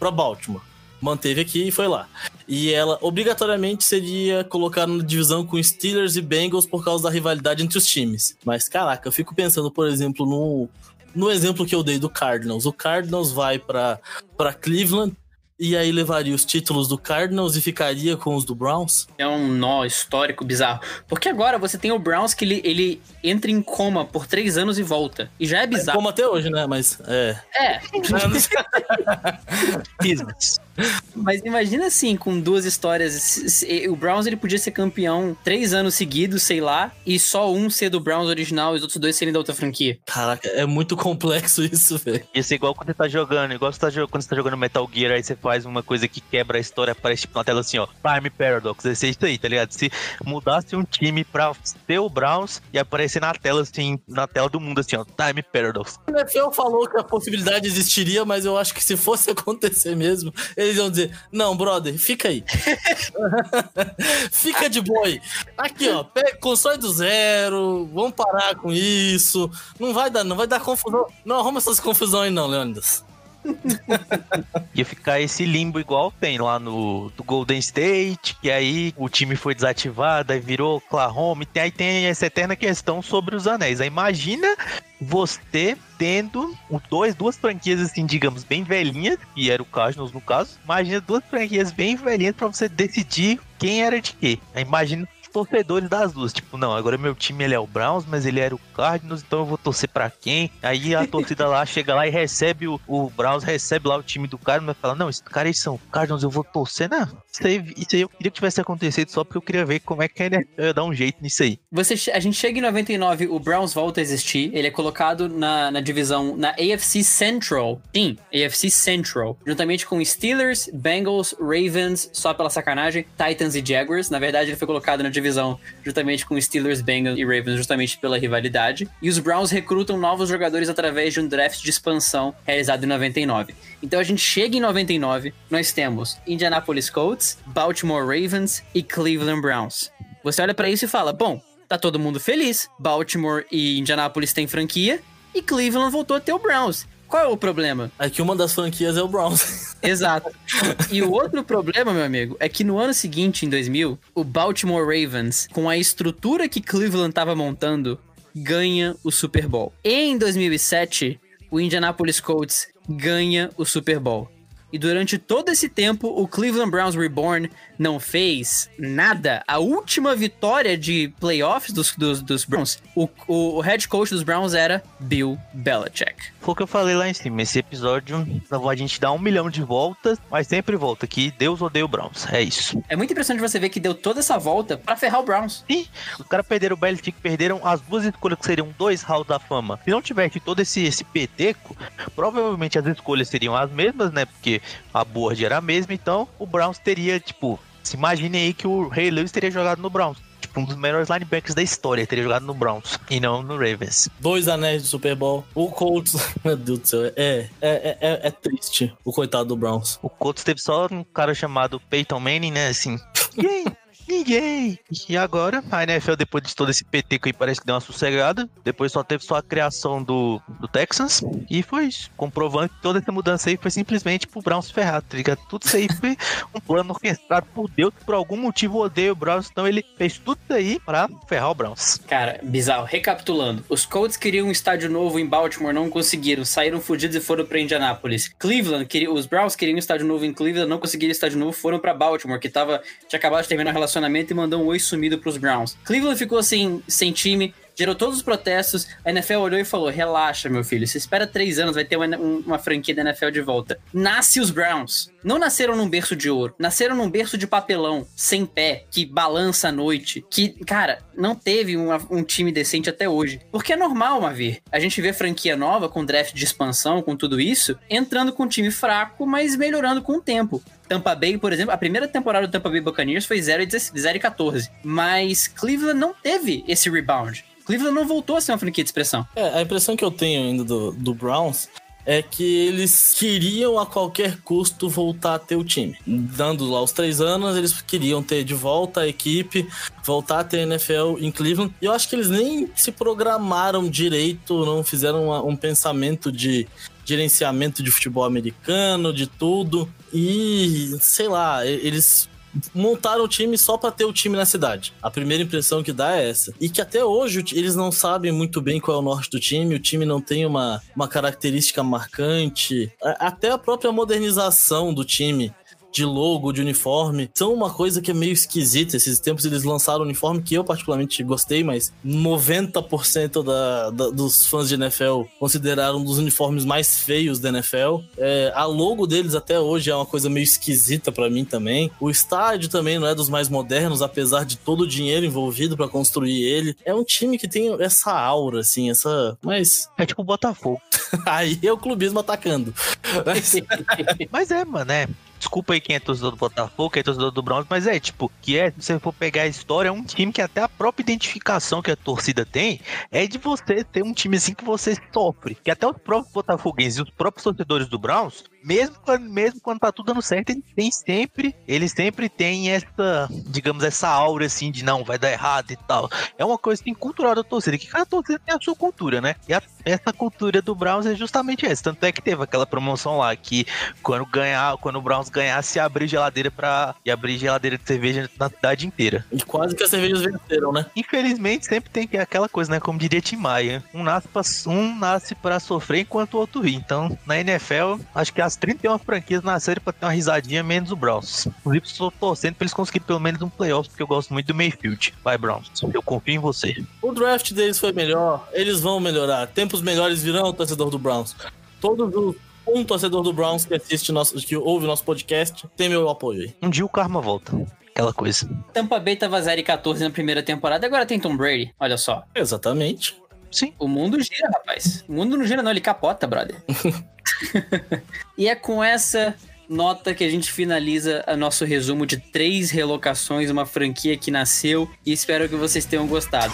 Baltimore. Manteve aqui e foi lá. E ela obrigatoriamente seria colocada na divisão com Steelers e Bengals por causa da rivalidade entre os times. Mas caraca, eu fico pensando, por exemplo, no, no exemplo que eu dei do Cardinals. O Cardinals vai para Cleveland e aí levaria os títulos do Cardinals e ficaria com os do Browns? É um nó histórico bizarro. Porque agora você tem o Browns que ele, ele entra em coma por três anos e volta. E já é bizarro. É como até hoje, né? Mas é. É. Mas imagina assim, com duas histórias. O Browns ele podia ser campeão três anos seguidos, sei lá, e só um ser do Browns original e os outros dois serem da outra franquia. Caraca, é muito complexo isso, velho. Isso é igual quando você tá jogando, igual você tá, quando você tá jogando Metal Gear, aí você faz uma coisa que quebra a história, aparece tipo na tela assim, ó, Time Paradox. Esse é isso aí, tá ligado? Se mudasse um time pra ser o Browns e aparecer na tela, assim, na tela do mundo, assim, ó, Time Paradox. O NFL falou que a possibilidade existiria, mas eu acho que se fosse acontecer mesmo, eles iam dizer: Não, brother, fica aí. fica de aí. Aqui, ó, constrói do zero, vamos parar com isso. Não vai dar, não vai dar confusão. Não arruma essas confusões, não, Leônidas. Ia ficar esse limbo igual tem lá no Golden State, que aí o time foi desativado, aí virou Oklahoma, e aí tem essa eterna questão sobre os anéis. Aí imagina você tendo dois, duas franquias, assim, digamos, bem velhinhas, que era o Cardinals no caso. Imagina duas franquias bem velhinhas para você decidir quem era de quê. Imagina torcedores das duas. Tipo, não, agora meu time ele é o Browns, mas ele era o Cardinals, então eu vou torcer pra quem? Aí a torcida lá chega lá e recebe o, o Browns, recebe lá o time do Cardinals e fala: Não, esses caras são Cardinals, eu vou torcer. Não, isso aí, isso aí eu queria que tivesse acontecido só porque eu queria ver como é que ele ia dar um jeito nisso aí. Você, a gente chega em 99, o Browns volta a existir, ele é colocado na, na divisão, na AFC Central. Sim, AFC Central. Juntamente com Steelers, Bengals, Ravens, só pela sacanagem, Titans e Jaguars. Na verdade, ele foi colocado na divisão divisão juntamente com Steelers, Bengals e Ravens, justamente pela rivalidade. E os Browns recrutam novos jogadores através de um draft de expansão realizado em 99. Então a gente chega em 99, nós temos Indianapolis Colts, Baltimore Ravens e Cleveland Browns. Você olha para isso e fala: bom, tá todo mundo feliz. Baltimore e Indianapolis têm franquia e Cleveland voltou a ter o Browns. Qual é o problema? É que uma das franquias é o Browns. Exato. E o outro problema, meu amigo, é que no ano seguinte, em 2000, o Baltimore Ravens, com a estrutura que Cleveland estava montando, ganha o Super Bowl. E em 2007, o Indianapolis Colts ganha o Super Bowl. E durante todo esse tempo, o Cleveland Browns Reborn não fez nada. A última vitória de playoffs dos, dos, dos Browns, o, o, head coach dos Browns era Bill Belichick. Foi o que eu falei lá em cima. Esse episódio, a gente dá um milhão de voltas, mas sempre volta que Deus odeia o Browns. É isso. É muito impressionante você ver que deu toda essa volta para ferrar o Browns. Sim, os caras perderam o Belichick, perderam as duas escolhas que seriam dois Halls da Fama. Se não tivesse todo esse, esse peteco, provavelmente as escolhas seriam as mesmas, né? Porque a board era a mesma, então o Browns teria, tipo, Se imagine aí que o Ray Lewis teria jogado no Browns. Tipo, um dos melhores linebackers da história teria jogado no Browns e não no Ravens. Dois anéis do Super Bowl. O Colts, meu Deus do céu, é, é, é, é, é triste o coitado do Browns. O Colts teve só um cara chamado Peyton Manning, né? Assim. Ninguém! E agora, a NFL, depois de todo esse PT que parece que deu uma sossegada, depois só teve só a criação do, do Texans, e foi isso. Comprovando que toda essa mudança aí foi simplesmente pro Browns ferrar, tá ligado? Tudo isso aí foi um plano orquestrado por Deus, que por algum motivo odeia o Browns, então ele fez tudo isso aí pra ferrar o Browns. Cara, bizarro. Recapitulando, os Colts queriam um estádio novo em Baltimore, não conseguiram, saíram fugidos e foram pra Indianápolis. Cleveland, queria, os Browns queriam um estádio novo em Cleveland, não conseguiram estádio novo, foram pra Baltimore, que tava, tinha acabado de terminar a relação relacionamento e mandou um oi sumido pros Browns. Cleveland ficou assim, sem time, gerou todos os protestos. A NFL olhou e falou: relaxa, meu filho, você espera três anos, vai ter uma, uma, franquia da NFL de volta. Nasce os Browns. Não nasceram num berço de ouro, nasceram num berço de papelão, sem pé, que balança à noite. Que, cara, não teve uma, um time decente até hoje. Porque é normal, Mavir. A gente vê franquia nova, com draft de expansão, com tudo isso, entrando com um time fraco, mas melhorando com o tempo. Tampa Bay, por exemplo, a primeira temporada do Tampa Bay Buccaneers foi 0 e 14. Mas Cleveland não teve esse rebound. Cleveland não voltou a ser uma franquia de expressão. É, a impressão que eu tenho ainda do, do Browns é que eles queriam a qualquer custo voltar a ter o time. Dando lá os três anos, eles queriam ter de volta a equipe, voltar a ter a NFL em Cleveland. E eu acho que eles nem se programaram direito, não fizeram uma, um pensamento de gerenciamento de futebol americano, de tudo. E sei lá, eles montaram o time só para ter o time na cidade. A primeira impressão que dá é essa. E que até hoje eles não sabem muito bem qual é o norte do time, o time não tem uma, uma característica marcante. Até a própria modernização do time de logo, de uniforme, são uma coisa que é meio esquisita. Esses tempos eles lançaram um uniforme que eu particularmente gostei, mas 90% da, da, dos fãs de NFL consideraram um dos uniformes mais feios da NFL. É, a logo deles até hoje é uma coisa meio esquisita para mim também. O estádio também não é dos mais modernos, apesar de todo o dinheiro envolvido para construir ele. É um time que tem essa aura, assim, essa. Mas. É tipo o Botafogo. Aí é o clubismo atacando. Mas, mas é, mano, é. Desculpa aí quem é torcedor do Botafogo, quem é torcedor do Browns, mas é tipo, que é, se você for pegar a história, é um time que até a própria identificação que a torcida tem é de você ter um time assim que você sofre. Que até os próprios botafoguenses e os próprios torcedores do Browns mesmo quando, mesmo quando tá tudo dando certo, ele tem sempre, ele sempre tem essa, digamos, essa aura assim de não, vai dar errado e tal. É uma coisa assim, cultural da torcida, que cada torcida tem a sua cultura, né? E a, essa cultura do Browns é justamente essa. Tanto é que teve aquela promoção lá que quando ganhar, quando o Browns ganhasse, abrir geladeira para e abrir geladeira de cerveja na cidade inteira. E quase que as cervejas venceram, né? Infelizmente, sempre tem aquela coisa, né? Como diria Tim Maia, um nasce pra, um nasce para sofrer enquanto o outro ri. Então, na NFL, acho que as 31 franquias nasceram pra ter uma risadinha, menos o Browns. Inclusive, estou torcendo pra eles conseguirem pelo menos um playoff, porque eu gosto muito do Mayfield. Vai, Browns. Eu confio em você. O draft deles foi melhor, eles vão melhorar. Tempos melhores virão, torcedor do Browns. Todos os um torcedor do Browns que assiste nosso, que ouve nosso podcast, tem meu apoio aí. Um dia o karma volta. Aquela coisa. Tampa Bay tava 0 e 14 na primeira temporada, agora tem Tom Brady. Olha só. Exatamente. Sim. O mundo gira, rapaz. O mundo não gira, não, ele capota, brother. e é com essa nota que a gente finaliza o nosso resumo de três relocações, uma franquia que nasceu e espero que vocês tenham gostado.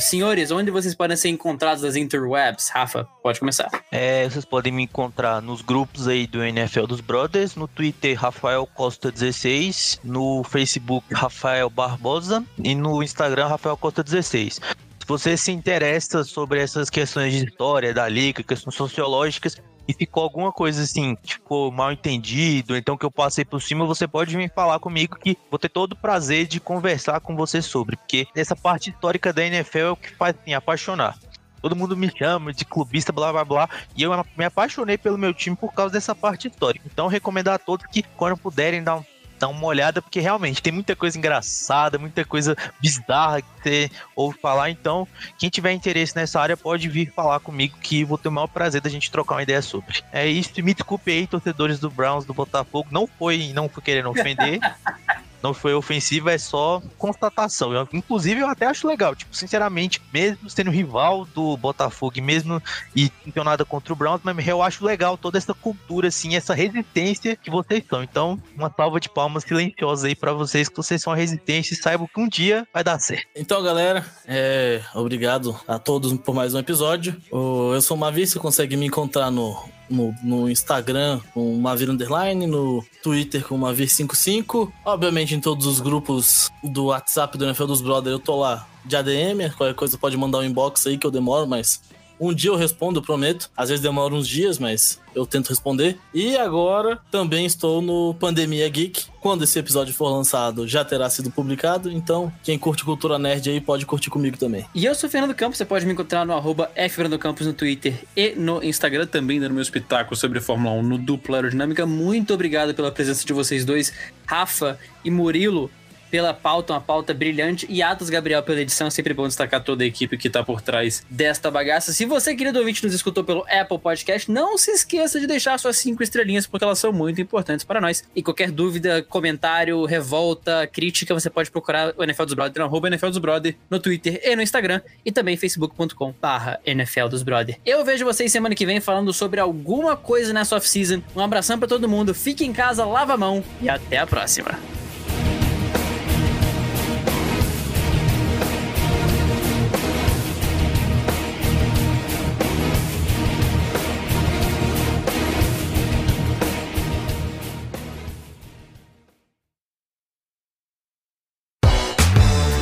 Senhores, onde vocês podem ser encontrados nas interwebs? Rafa, pode começar. É, vocês podem me encontrar nos grupos aí do NFL dos Brothers, no Twitter Rafael Costa 16, no Facebook Rafael Barbosa e no Instagram Rafael Costa 16 Se você se interessa sobre essas questões de história da liga, questões sociológicas, e ficou alguma coisa assim, ficou mal entendido, então que eu passei por cima, você pode vir falar comigo que vou ter todo o prazer de conversar com você sobre, porque essa parte histórica da NFL é o que faz assim, apaixonar. Todo mundo me chama de clubista, blá blá blá. E eu me apaixonei pelo meu time por causa dessa parte histórica. Então, recomendar a todos que, quando puderem, dar um dar uma olhada, porque realmente tem muita coisa engraçada, muita coisa bizarra que você ouve falar. Então, quem tiver interesse nessa área pode vir falar comigo que vou ter o maior prazer da gente trocar uma ideia sobre. É isso, me desculpe aí, torcedores do Browns, do Botafogo. Não foi, não fui querendo ofender. não foi ofensiva, é só constatação. Eu, inclusive, eu até acho legal. Tipo, sinceramente, mesmo sendo rival do Botafogo mesmo e não tenho nada contra o Browns, mas eu acho legal toda essa cultura, assim, essa resistência que vocês são. Então, uma salva de palmas silenciosa aí para vocês, que vocês são a resistência e saibam que um dia vai dar certo. Então, galera, é, obrigado a todos por mais um episódio. Eu sou o Mavi, você consegue me encontrar no no, no Instagram com Mavir Underline, no Twitter com Mavir55. Obviamente em todos os grupos do WhatsApp do NFL dos Brothers eu tô lá de ADM, qualquer coisa pode mandar um inbox aí que eu demoro, mas um dia eu respondo, prometo. Às vezes demora uns dias, mas eu tento responder. E agora também estou no Pandemia Geek. Quando esse episódio for lançado, já terá sido publicado. Então, quem curte cultura nerd aí pode curtir comigo também. E eu sou o Fernando Campos. Você pode me encontrar no arroba Campos no Twitter e no Instagram, também dando meu espetáculo sobre Fórmula 1 no Dupla Aerodinâmica. Muito obrigado pela presença de vocês dois, Rafa e Murilo pela pauta, uma pauta brilhante. E Atos Gabriel pela edição. É sempre bom destacar toda a equipe que tá por trás desta bagaça. Se você, querido ouvinte, nos escutou pelo Apple Podcast, não se esqueça de deixar suas cinco estrelinhas, porque elas são muito importantes para nós. E qualquer dúvida, comentário, revolta, crítica, você pode procurar o NFL dos Brother, arroba NFL dos Brother, no Twitter e no Instagram, e também facebook.com barra NFL dos Brother. Eu vejo vocês semana que vem falando sobre alguma coisa nessa off-season. Um abração para todo mundo, fique em casa, lava a mão e até a próxima.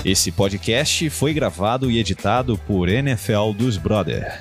Esse podcast foi gravado e editado por NFL dos Brother.